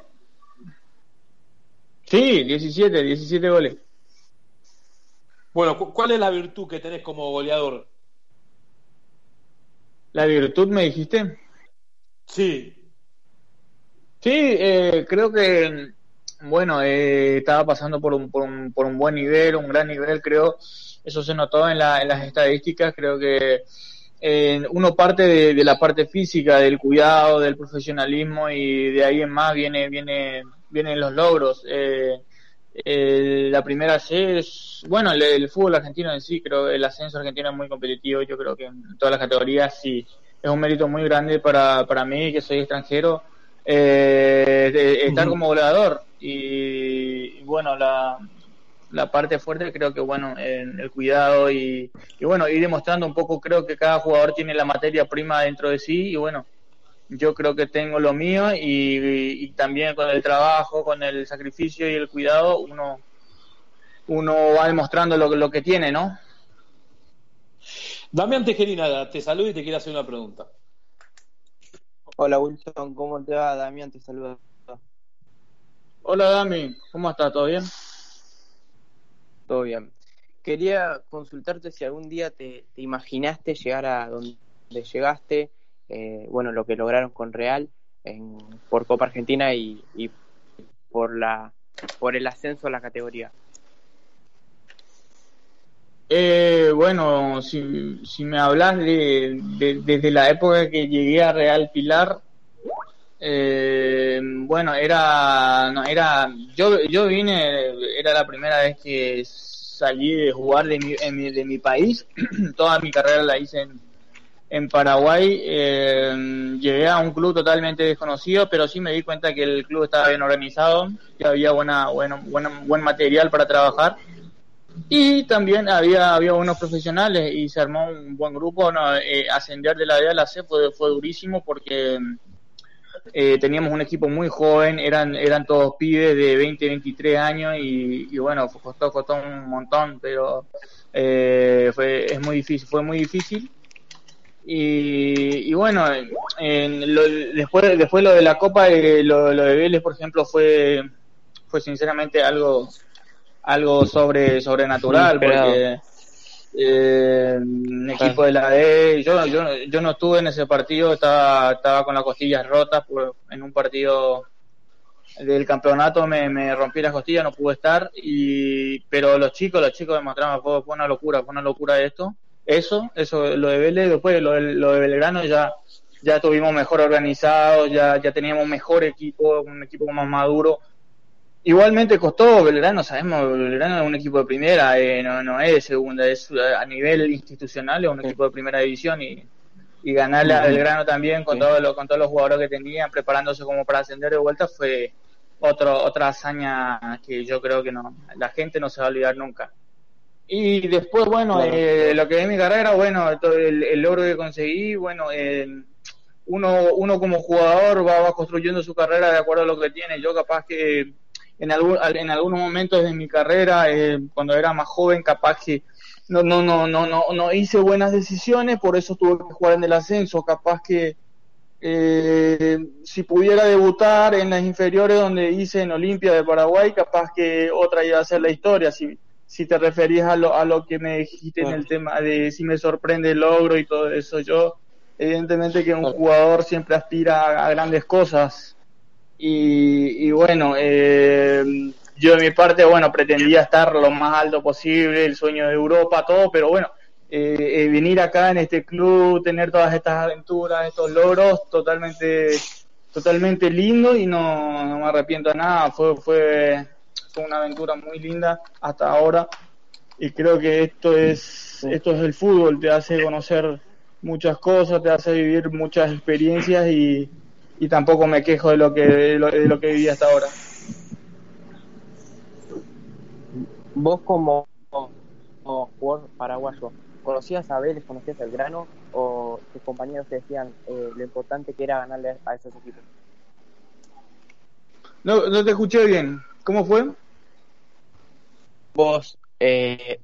Sí, 17, 17 goles. Bueno, ¿cuál es la virtud que tenés como goleador? ¿La virtud me dijiste? Sí. Sí, eh, creo que, bueno, eh, estaba pasando por un, por, un, por un buen nivel, un gran nivel, creo. Eso se notó en, la, en las estadísticas. Creo que eh, uno parte de, la parte física, del cuidado, del profesionalismo y de ahí en más viene, viene, vienen los logros. Eh, la primera C es, bueno, el, fútbol argentino en sí, creo el ascenso argentino es muy competitivo, yo creo que en todas las categorías sí, es un mérito muy grande para, para mí, que soy extranjero, eh, estar como goleador. Y, bueno, la, la parte fuerte creo que bueno, en el cuidado y, y bueno, ir demostrando un poco, creo que cada jugador tiene la materia prima dentro de sí y bueno, yo creo que tengo lo mío y, también con el trabajo, con el sacrificio y el cuidado, uno, uno va demostrando lo, lo que tiene, ¿no? Damián Tejerina, te saludo y te quiero hacer una pregunta. Hola Wilson, ¿cómo te va? Damián te saluda. Hola Dami, ¿cómo estás? ¿Todo bien? Todo bien. Quería consultarte si algún día te, te imaginaste llegar a donde llegaste eh, bueno, lo que lograron con Real en, por Copa Argentina y, por, la, por el ascenso a la categoría. Eh, bueno, si, si me hablas de, desde la época que llegué a Real Pilar, eh, bueno, era, era, yo, yo vine, era la primera vez que salí de jugar de mi, de mi país, toda mi carrera la hice en, en Paraguay eh, llegué a un club totalmente desconocido, pero sí me di cuenta que el club estaba bien organizado, que había buena, bueno, buen material para trabajar y también había, había unos profesionales y se armó un buen grupo. Eh, ascender de la D a la C fue, fue durísimo porque eh, teníamos un equipo muy joven, eran, eran todos pibes de 20, 23 años y, y bueno, costó, costó un montón, pero eh, fue, es muy difícil, fue muy difícil. Y, y bueno, en lo, después, después lo de la Copa, eh, lo, lo de Vélez, por ejemplo, fue, fue sinceramente algo, algo sobre, sobrenatural, porque eh, un equipo de la D, yo, yo, yo no estuve en ese partido, estaba, estaba con las costillas rotas por, en un partido del campeonato me, me rompí las costillas, no pude estar, y, pero los chicos, los chicos demostraban, fue, fue una locura, fue una locura esto, eso, eso, lo de Vélez, después lo de, lo de Belgrano ya, ya estuvimos mejor organizados, ya, ya teníamos mejor equipo, un equipo más maduro, Igualmente costó Belgrano, sabemos, Belgrano es un equipo de primera, eh, no, no es de segunda, es eh, a nivel institucional es un equipo de primera división y, y ganarle a Belgrano también con, todos los, con todos los jugadores que tenían, preparándose como para ascender de vuelta, fue otro, otra hazaña que yo creo que no la gente no se va a olvidar nunca. Y después, bueno, Claro. eh, lo que es mi carrera, bueno, todo el, el logro que conseguí, bueno, eh, uno, uno como jugador va, va construyendo su carrera de acuerdo a lo que tiene. Yo capaz que en, algún, en algunos momentos de mi carrera, eh, cuando era más joven, capaz que no, no, no, no, no, no hice buenas decisiones, por eso tuve que jugar en el ascenso. Capaz que eh, si pudiera debutar en las inferiores donde hice en Olimpia de Paraguay, capaz que otra iba a ser la historia. Si, si te referías a lo, a lo que me dijiste en el tema de si me sorprende el logro y todo eso, yo evidentemente que un jugador siempre aspira a, a grandes cosas. Y, y bueno, eh, yo de mi parte, bueno, pretendía estar lo más alto posible, el sueño de Europa, todo, pero bueno, eh, eh, venir acá en este club, tener todas estas aventuras, estos logros, totalmente, totalmente lindo y no, no me arrepiento de nada, fue, fue, fue una aventura muy linda hasta ahora y creo que esto es, esto es el fútbol, te hace conocer muchas cosas, te hace vivir muchas experiencias y, y tampoco me quejo de lo que de lo, de lo que viví hasta ahora. Vos como, como jugador paraguayo, ¿conocías a Vélez, conocías al Grano o tus compañeros te decían eh, lo importante que era ganarle a esos equipos? No, no te escuché bien. ¿Cómo fue? Vos, eh,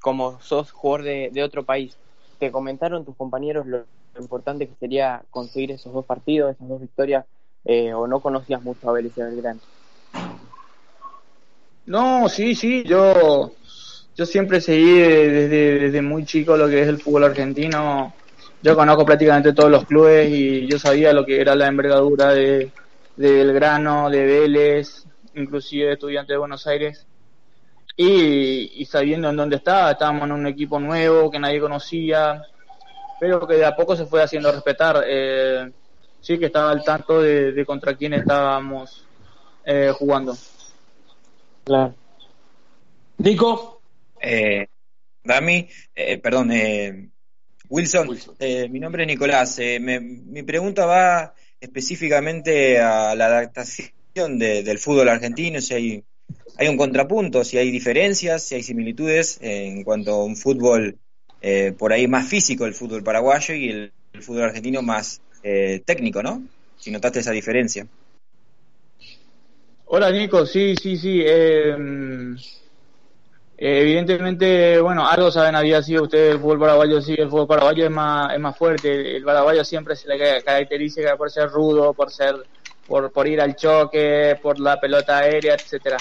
como sos jugador de, de otro país, ¿te comentaron tus compañeros lo, importante que sería conseguir esos dos partidos, esas dos victorias, eh, o no conocías mucho a Vélez Belgrano? No, sí, sí, yo, yo siempre seguí desde, desde muy chico lo que es el fútbol argentino. Yo conozco prácticamente todos los clubes y yo sabía lo que era la envergadura de, de Belgrano, de Vélez, inclusive de Estudiantes de Buenos Aires. Y, y sabiendo en dónde estaba, estábamos en un equipo nuevo que nadie conocía, pero que de a poco se fue haciendo respetar. Eh, sí que estaba al tanto de, de contra quién estábamos eh, jugando. Claro. Nico, Eh, Dami, eh, perdón, eh, Wilson, eh, mi nombre es Nicolás. Eh, me- mi pregunta va específicamente a la adaptación de- del fútbol argentino, si hay, hay un contrapunto, si hay diferencias, si hay similitudes en cuanto a un fútbol eh, por ahí más físico, el fútbol paraguayo, y el, fútbol argentino más eh, técnico, ¿no? Si notaste esa diferencia. Hola Nico, sí, sí, sí. eh, evidentemente, bueno, algo saben había sido ustedes el fútbol paraguayo, sí, el fútbol paraguayo es más, es más fuerte. El paraguayo siempre se le ca- caracteriza por ser rudo, por ser, por, por ir al choque, por la pelota aérea, etcétera.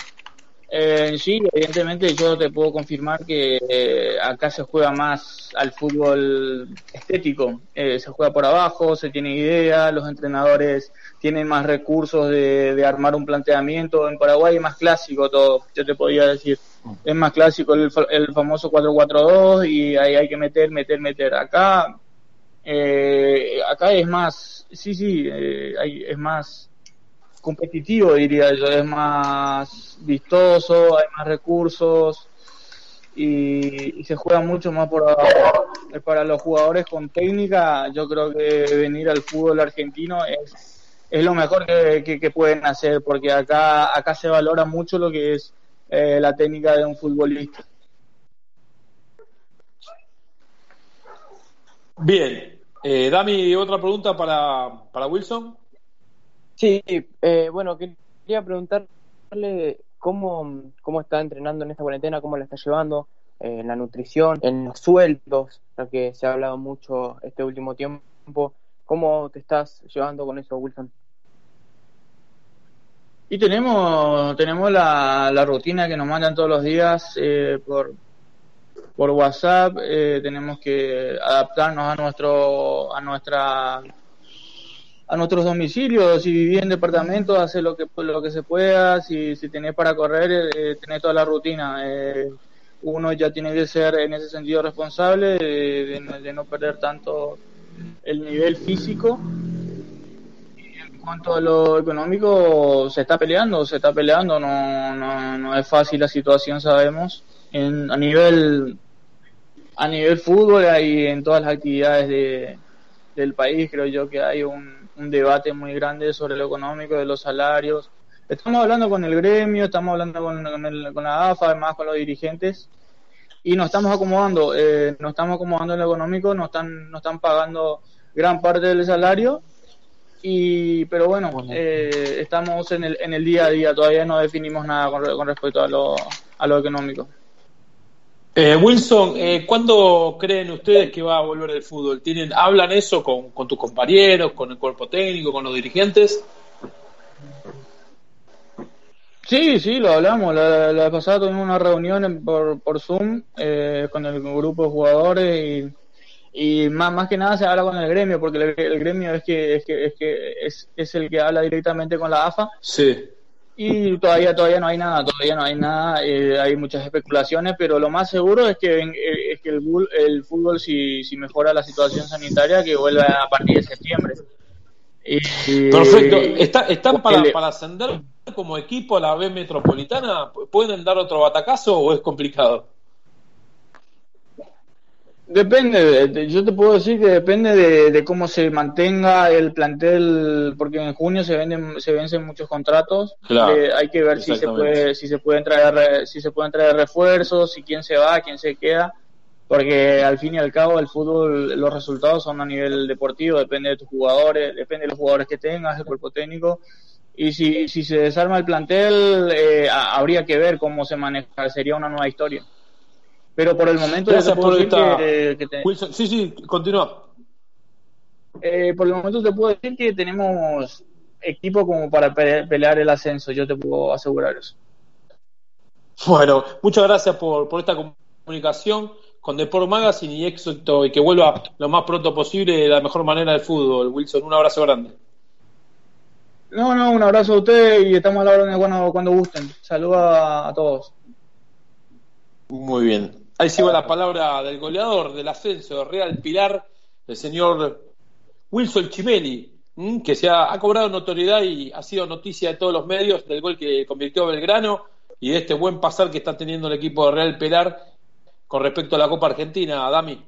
Eh, sí, evidentemente yo te puedo confirmar que eh, acá se juega más al fútbol estético, Eh, se juega por abajo, se tiene idea, los entrenadores tienen más recursos de, de armar un planteamiento. En Paraguay es más clásico todo, yo te podría decir. Es más clásico el, el famoso 4-4-2 y ahí hay que meter, meter, meter. Acá, eh, acá es más, sí, sí, eh, hay- es más competitivo, diría yo, es más vistoso, hay más recursos y, y se juega mucho más por abajo. Para los jugadores con técnica, yo creo que venir al fútbol argentino es, es lo mejor que, que- que pueden hacer, porque acá, acá se valora mucho lo que es eh, la técnica de un futbolista. bien. Eh, Dami, otra pregunta para, para Wilson. Sí, eh, bueno, quería preguntarle cómo, cómo está entrenando en esta cuarentena, cómo la está llevando, eh, en la nutrición, en los sueldos, ya que se ha hablado mucho este último tiempo. ¿Cómo te estás llevando con eso, Wilson? Y tenemos, tenemos la, la rutina que nos mandan todos los días eh, por, por WhatsApp. Eh, tenemos que adaptarnos a nuestro, a nuestra a nuestros domicilios, si vivís en departamento, hacer lo que lo que se pueda, si, si tenés para correr, eh, tenés toda la rutina. Eh, uno ya tiene que ser en ese sentido responsable de, de, no perder tanto el nivel físico. En cuanto a lo económico, se está peleando, se está peleando, no, no, no es fácil la situación, sabemos. En, a nivel a nivel fútbol y en todas las actividades de, del país, creo yo que hay un, un debate muy grande sobre lo económico, de los salarios. Estamos hablando con el gremio, estamos hablando con, con, la AFA, además con los dirigentes, y nos estamos acomodando, eh, nos estamos acomodando en lo económico, nos están, nos están pagando gran parte del salario, y pero bueno, eh, estamos en el, en el día a día, todavía no definimos nada con, con respecto a lo, a lo económico. Eh, Wilson, eh, ¿cuándo creen ustedes que va a volver el fútbol? ¿Tienen, ¿Hablan eso con, con tus compañeros, con el cuerpo técnico, con los dirigentes? Sí, sí, lo hablamos. La, la pasada tuvimos una reunión por, por Zoom eh, con el grupo de jugadores y, y más, más que nada se habla con el gremio, porque el, el gremio es que, es, que, es, que es, es el que habla directamente con la AFA. Sí y todavía todavía no hay nada todavía no hay nada eh, hay muchas especulaciones pero lo más seguro es que eh, es que el, el fútbol si, si mejora la situación sanitaria que vuelva a partir de septiembre. Y, perfecto. ¿Está, están para, para ascender como equipo a la B metropolitana pueden dar otro batacazo o es complicado Depende, yo te puedo decir que depende de, cómo se mantenga el plantel, porque en junio se venden, se vencen muchos contratos. Eh, hay que ver si se puede, si se pueden traer, si se pueden traer refuerzos, si quién se va, quién se queda, porque al fin y al cabo el fútbol, los resultados son a nivel deportivo, depende de tus jugadores, depende de los jugadores que tengas, el cuerpo técnico. Y si, si se desarma el plantel, eh, habría que ver cómo se maneja, sería una nueva historia. Pero por el momento te puedo decir que, Wilson, sí, sí, continúa. Eh, por el momento te puedo decir que tenemos equipo como para pelear el ascenso, yo te puedo asegurar eso. Bueno, muchas gracias por, por esta comunicación con Deport Magazine y éxito y que vuelva lo más pronto posible de la mejor manera del fútbol. Wilson, un abrazo grande. No, no, un abrazo a usted y estamos a la orden cuando, cuando gusten. Saludos a todos. Muy bien. Ahí sigo la palabra del goleador del ascenso de Real Pilar, el señor Wilson Chimeli, que se ha, cobrado notoriedad y ha sido noticia de todos los medios del gol que convirtió Belgrano y de este buen pasar que está teniendo el equipo de Real Pilar con respecto a la Copa Argentina, Dami.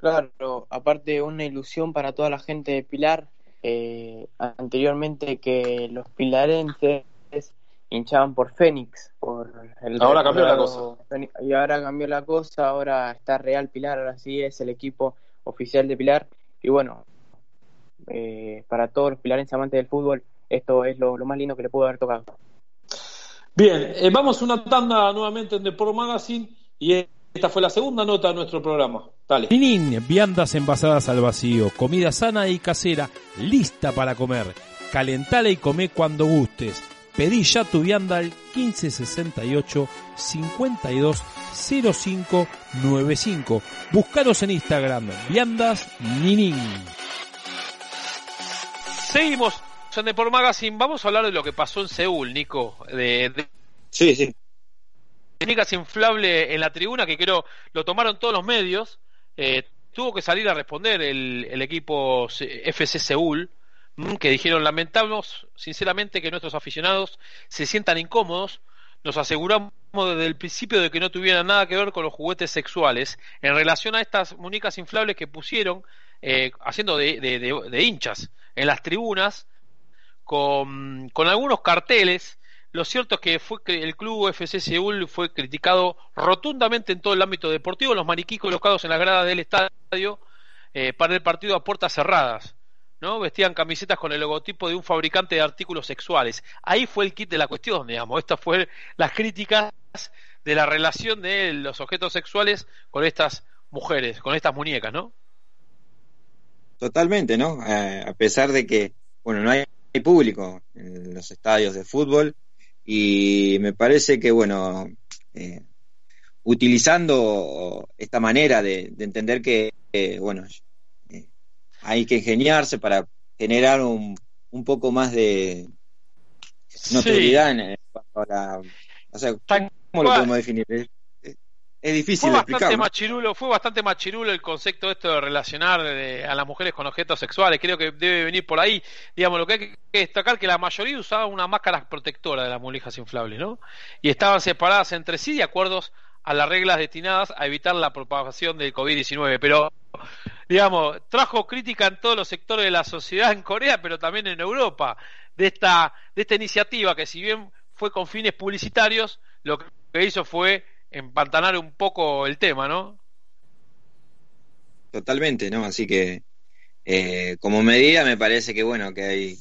Claro, aparte una ilusión para toda la gente de Pilar, eh, anteriormente que los pilarenses hinchaban por Fénix, por el ahora cambió la cosa. Y ahora cambió la cosa, ahora está Real Pilar, ahora sí es el equipo oficial de Pilar. Y bueno, eh, para todos los pilarenses amantes del fútbol, esto es lo, más lindo que le pudo haber tocado. Bien, eh, vamos una tanda nuevamente en Deport Magazine y esta fue la segunda nota de nuestro programa. Dale. Ninin, viandas envasadas al vacío, comida sana y casera, lista para comer. Calentala y come cuando gustes Pedí ya tu vianda al 1568 520595. Buscaros en Instagram, viandas Ninin. Seguimos en Deport Magazine. Vamos a hablar de lo que pasó en Seúl, Nico. De, Sí, sí. Técnicas inflable en la tribuna, que creo lo tomaron todos los medios. Eh, tuvo que salir a responder el, el equipo FC Seúl que dijeron lamentamos sinceramente que nuestros aficionados se sientan incómodos nos aseguramos desde el principio de que no tuvieran nada que ver con los juguetes sexuales en relación a estas muñecas inflables que pusieron eh, haciendo de, de, hinchas en las tribunas con, con, algunos carteles. Lo cierto es que fue el club FC Seúl fue criticado rotundamente en todo el ámbito deportivo, los maniquí colocados en las gradas del estadio eh, para el partido a puertas cerradas ¿no? Vestían camisetas con el logotipo de un fabricante de artículos sexuales. Ahí fue el kit de la cuestión, digamos. Estas fueron las críticas de la relación de los objetos sexuales con estas mujeres, con estas muñecas, ¿no? Totalmente, ¿no? Eh, a pesar de que, bueno, no hay, público en los estadios de fútbol y me parece que, bueno, eh, utilizando esta manera de, entender que, bueno, eh, hay que ingeniarse para generar un, un poco más de notoriedad en, cuanto a la... O sea, ¿cómo lo podemos definir? es difícil fue bastante machirulo, fue bastante machirulo el concepto esto de relacionar a las mujeres con objetos sexuales. Creo que debe venir por ahí. Digamos, lo que hay que destacar que la mayoría usaba una máscara protectora de las molijas inflables, ¿no? Y estaban separadas entre sí de acuerdo a las reglas destinadas a evitar la propagación del COVID-19. Pero, digamos, trajo crítica en todos los sectores de la sociedad en Corea, pero también en Europa, de esta, de esta iniciativa que si bien fue con fines publicitarios, lo que hizo fue empantanar un poco el tema, ¿no? Totalmente, ¿no? Así que eh, como medida me parece que bueno, que hay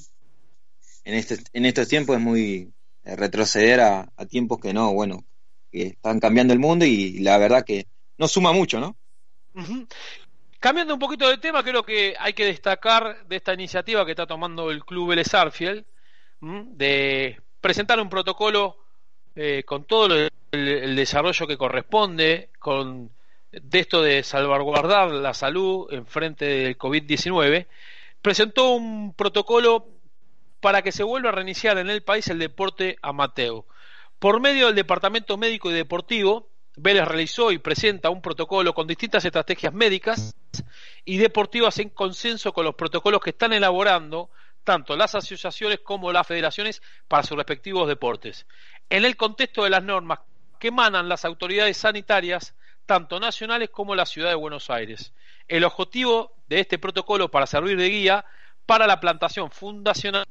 en, este, en estos tiempos es muy eh, retroceder a, tiempos que no, bueno, que están cambiando el mundo y la verdad que no suma mucho, ¿no? Cambiando un poquito de tema, creo que hay que destacar de esta iniciativa que está tomando el Club Vélez Arfiel, de presentar un protocolo eh, con todo lo el, desarrollo que corresponde con de esto de salvaguardar la salud en frente del COVID-19, presentó un protocolo para que se vuelva a reiniciar en el país el deporte amateur. Por medio del Departamento Médico y Deportivo, Vélez realizó y presenta un protocolo con distintas estrategias médicas y deportivas en consenso con los protocolos que están elaborando tanto las asociaciones como las federaciones para sus respectivos deportes. En el contexto de las normas que emanan las autoridades sanitarias, tanto nacionales como la ciudad de Buenos Aires. El objetivo de este protocolo para servir de guía para la plantación fundacional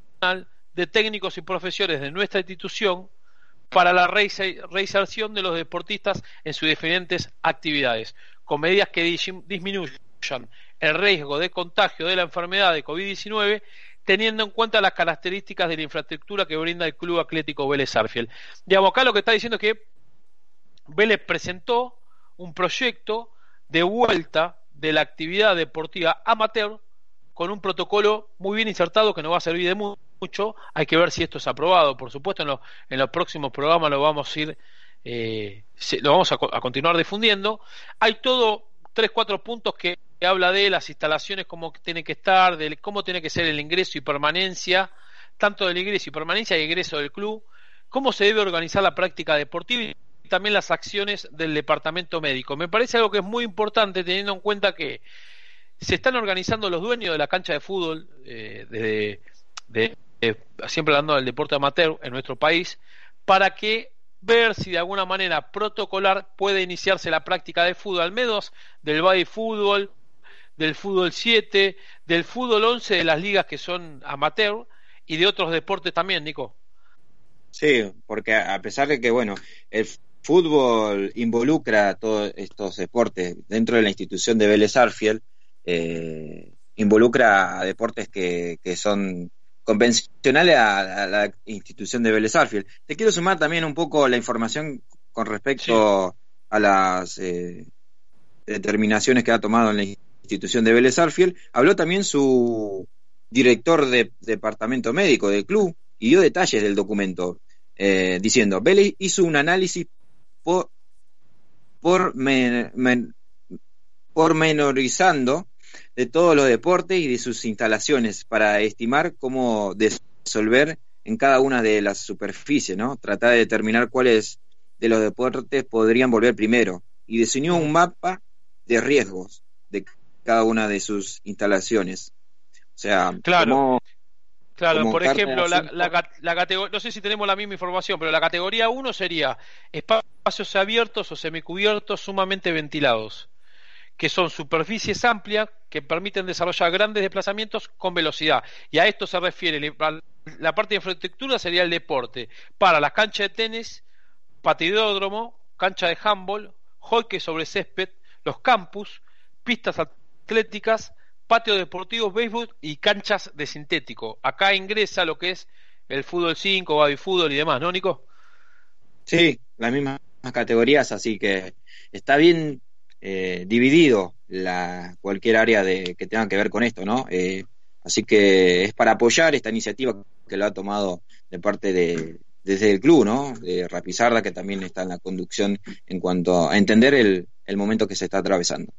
de técnicos y profesores de nuestra institución para la reinserción de los deportistas en sus diferentes actividades, con medidas que disminuyan el riesgo de contagio de la enfermedad de COVID-19 teniendo en cuenta las características de la infraestructura que brinda el Club Atlético Vélez Arfiel. Digamos, acá lo que está diciendo es que Vélez presentó un proyecto de vuelta de la actividad deportiva amateur con un protocolo muy bien insertado que nos va a servir de mucho. Hay que ver si esto es aprobado. Por supuesto, en, en los próximos programas lo vamos a ir, eh, lo vamos a, continuar difundiendo. Hay todo tres, cuatro puntos que habla de las instalaciones, cómo tiene que estar, de cómo tiene que ser el ingreso y permanencia, tanto del ingreso y permanencia y ingreso del club, cómo se debe organizar la práctica deportiva también las acciones del departamento médico. Me parece algo que es muy importante teniendo en cuenta que se están organizando los dueños de la cancha de fútbol, eh, de, siempre hablando del deporte amateur en nuestro país, para que ver si de alguna manera protocolar puede iniciarse la práctica de fútbol, al menos del body fútbol, del fútbol 7, del fútbol 11 de las ligas que son amateur y de otros deportes también, Nico. Sí, porque a pesar de que, bueno, el fútbol involucra todos estos deportes dentro de la institución de Vélez Arfiel, eh, involucra a deportes que, son convencionales a, la institución de Vélez Arfiel. Te quiero sumar también un poco la información con respecto a las eh, determinaciones que ha tomado en la institución de Vélez Arfiel. Habló también su director de departamento médico del club y dio detalles del documento, eh, diciendo, Vélez hizo un análisis por, por, menorizando de todos los deportes y de sus instalaciones para estimar cómo resolver en cada una de las superficies, ¿no? Tratar de determinar cuáles de los deportes podrían volver primero y diseñó un mapa de riesgos de cada una de sus instalaciones. O sea, claro. Claro, por ejemplo, la, la, categoría, no sé si tenemos la misma información, pero la categoría 1 sería espacios abiertos o semicubiertos sumamente ventilados, que son superficies amplias que permiten desarrollar grandes desplazamientos con velocidad. Y a esto se refiere, la parte de infraestructura sería el deporte, para las canchas de tenis, patidódromo, cancha de handball, hockey sobre césped, los campus, pistas atléticas, patio deportivo, béisbol y canchas de sintético. Acá ingresa lo que es el fútbol 5, baby fútbol y demás, ¿no, Nico? Sí, las mismas categorías, así que está bien eh, dividido la, cualquier área de, que tenga que ver con esto, ¿no? Eh, así que es para apoyar esta iniciativa que lo ha tomado de parte de desde el club, ¿no? De Rapizarda, que también está en la conducción en cuanto a entender el, el momento que se está atravesando.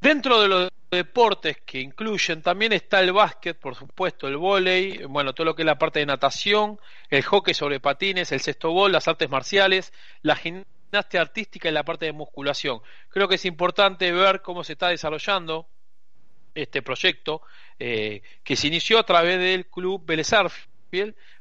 Dentro de los deportes que incluyen también está el básquet, por supuesto, el vóley, bueno, todo lo que es la parte de natación, el hockey sobre patines, el bol, las artes marciales, la gimnasia artística y la parte de musculación. Creo que es importante ver cómo se está desarrollando este proyecto eh, que se inició a través del club Vélez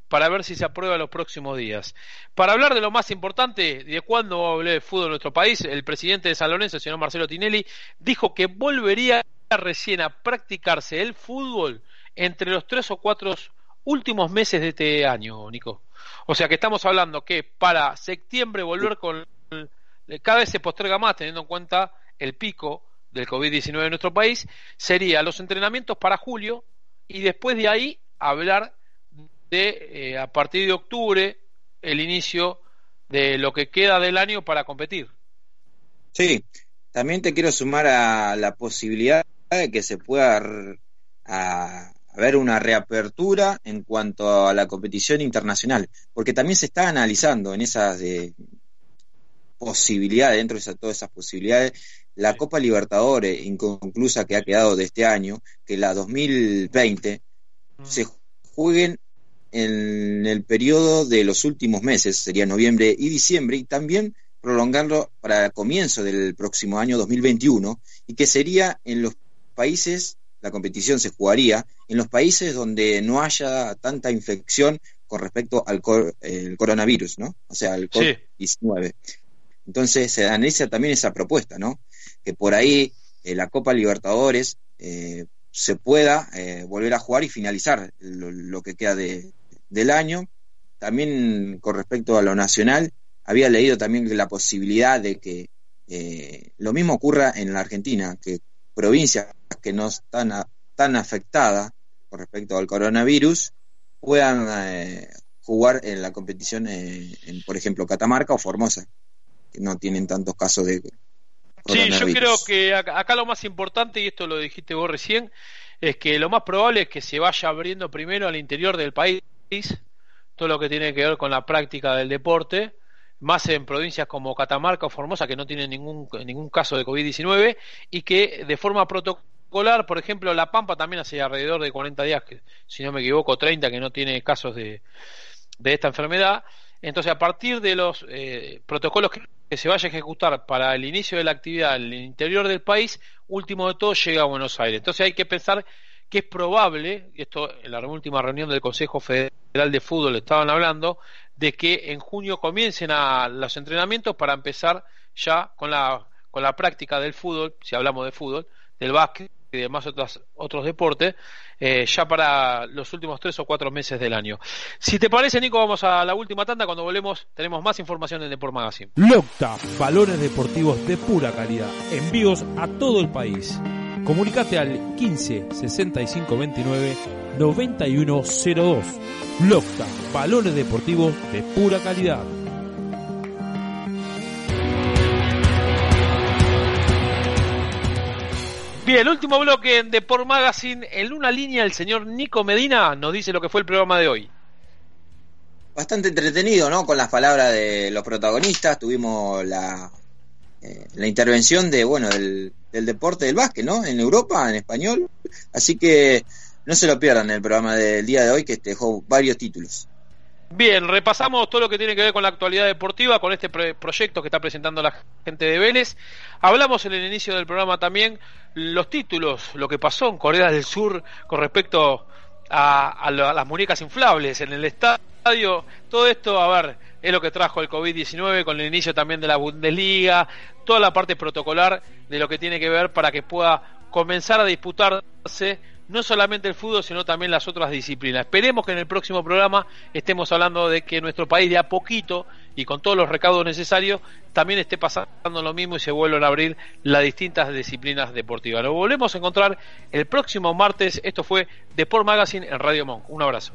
para ver si se aprueba en los próximos días. Para hablar de lo más importante, de cuándo hablé de fútbol en nuestro país, el presidente de San Lorenzo, el señor Marcelo Tinelli, dijo que volvería recién a practicarse el fútbol entre los tres o cuatro últimos meses de este año, Nico. O sea que estamos hablando que para septiembre volver con... Cada vez se posterga más teniendo en cuenta el pico del COVID-19 en nuestro país, sería los entrenamientos para julio y después de ahí hablar de eh, a partir de octubre el inicio de lo que queda del año para competir. Sí, también te quiero sumar a la posibilidad de que se pueda haber una reapertura en cuanto a la competición internacional, porque también se está analizando en esas eh, posibilidades, dentro de todas esas posibilidades, la Copa Libertadores inconclusa que ha quedado de este año, que la 2020 mm. se jueguen en el periodo de los últimos meses, sería noviembre y diciembre, y también prolongarlo para el comienzo del próximo año 2021, y que sería en los países, la competición se jugaría en los países donde no haya tanta infección con respecto al el coronavirus, ¿no? O sea, el COVID-19. Entonces se analiza también esa propuesta, ¿no? Que por ahí eh, la Copa Libertadores eh, se pueda eh, volver a jugar y finalizar lo que queda de, del año. También con respecto a lo nacional, había leído también la posibilidad de que eh, lo mismo ocurra en la Argentina, que provincias que no están tan afectadas con respecto al coronavirus puedan jugar en la competición en, por ejemplo, Catamarca o Formosa, no tienen tantos casos de Sí, yo creo que acá lo más importante, y esto lo dijiste vos recién, es que lo más probable es que se vaya abriendo primero al interior del país todo lo que tiene que ver con la práctica del deporte, más en provincias como Catamarca o Formosa, que no tienen ningún, ningún caso de COVID-19, y que de forma protocolar, por ejemplo, La Pampa también hace alrededor de 40 días, si no me equivoco, 30, que no tiene casos de, de esta enfermedad. Entonces, a partir de los eh, protocolos que, se vaya a ejecutar para el inicio de la actividad en el interior del país, último de todo llega a Buenos Aires. Entonces, hay que pensar que es probable, esto en la última reunión del Consejo Federal de Fútbol estaban hablando, de que en junio comiencen a los entrenamientos para empezar ya con la, con la práctica del fútbol, si hablamos de fútbol, del básquet y demás otros, deportes, eh, ya para los últimos tres o cuatro meses del año. Si te parece, Nico, vamos a la última tanda. Cuando volvemos, tenemos más información en Deport Magazine. Locta, valores deportivos de pura calidad. Envíos a todo el país. Comunicate al 15 65 29 9102. Locta, valores deportivos de pura calidad. Bien, último bloque en Deport Magazine. En una línea, el señor Nico Medina nos dice lo que fue el programa de hoy. Bastante entretenido, ¿no? Con las palabras de los protagonistas. Tuvimos la, eh, la intervención de, bueno, del, deporte del básquet, ¿no? En Europa, en español. Así que no se lo pierdan el programa del día de hoy que dejó varios títulos. Bien, repasamos todo lo que tiene que ver con la actualidad deportiva, con este proyecto que está presentando la gente de Vélez. Hablamos en el inicio del programa también los títulos, lo que pasó en Corea del Sur con respecto a, a las muñecas inflables en el estadio. Todo esto, a ver, es lo que trajo el COVID-19 con el inicio también de la Bundesliga, toda la parte protocolar de lo que tiene que ver para que pueda comenzar a disputarse no solamente el fútbol, sino también las otras disciplinas. Esperemos que en el próximo programa estemos hablando de que nuestro país de a poquito y con todos los recaudos necesarios también esté pasando lo mismo y se vuelvan a abrir las distintas disciplinas deportivas. Nos volvemos a encontrar el próximo martes. Esto fue Deport Magazine en Radio Monk. Un abrazo.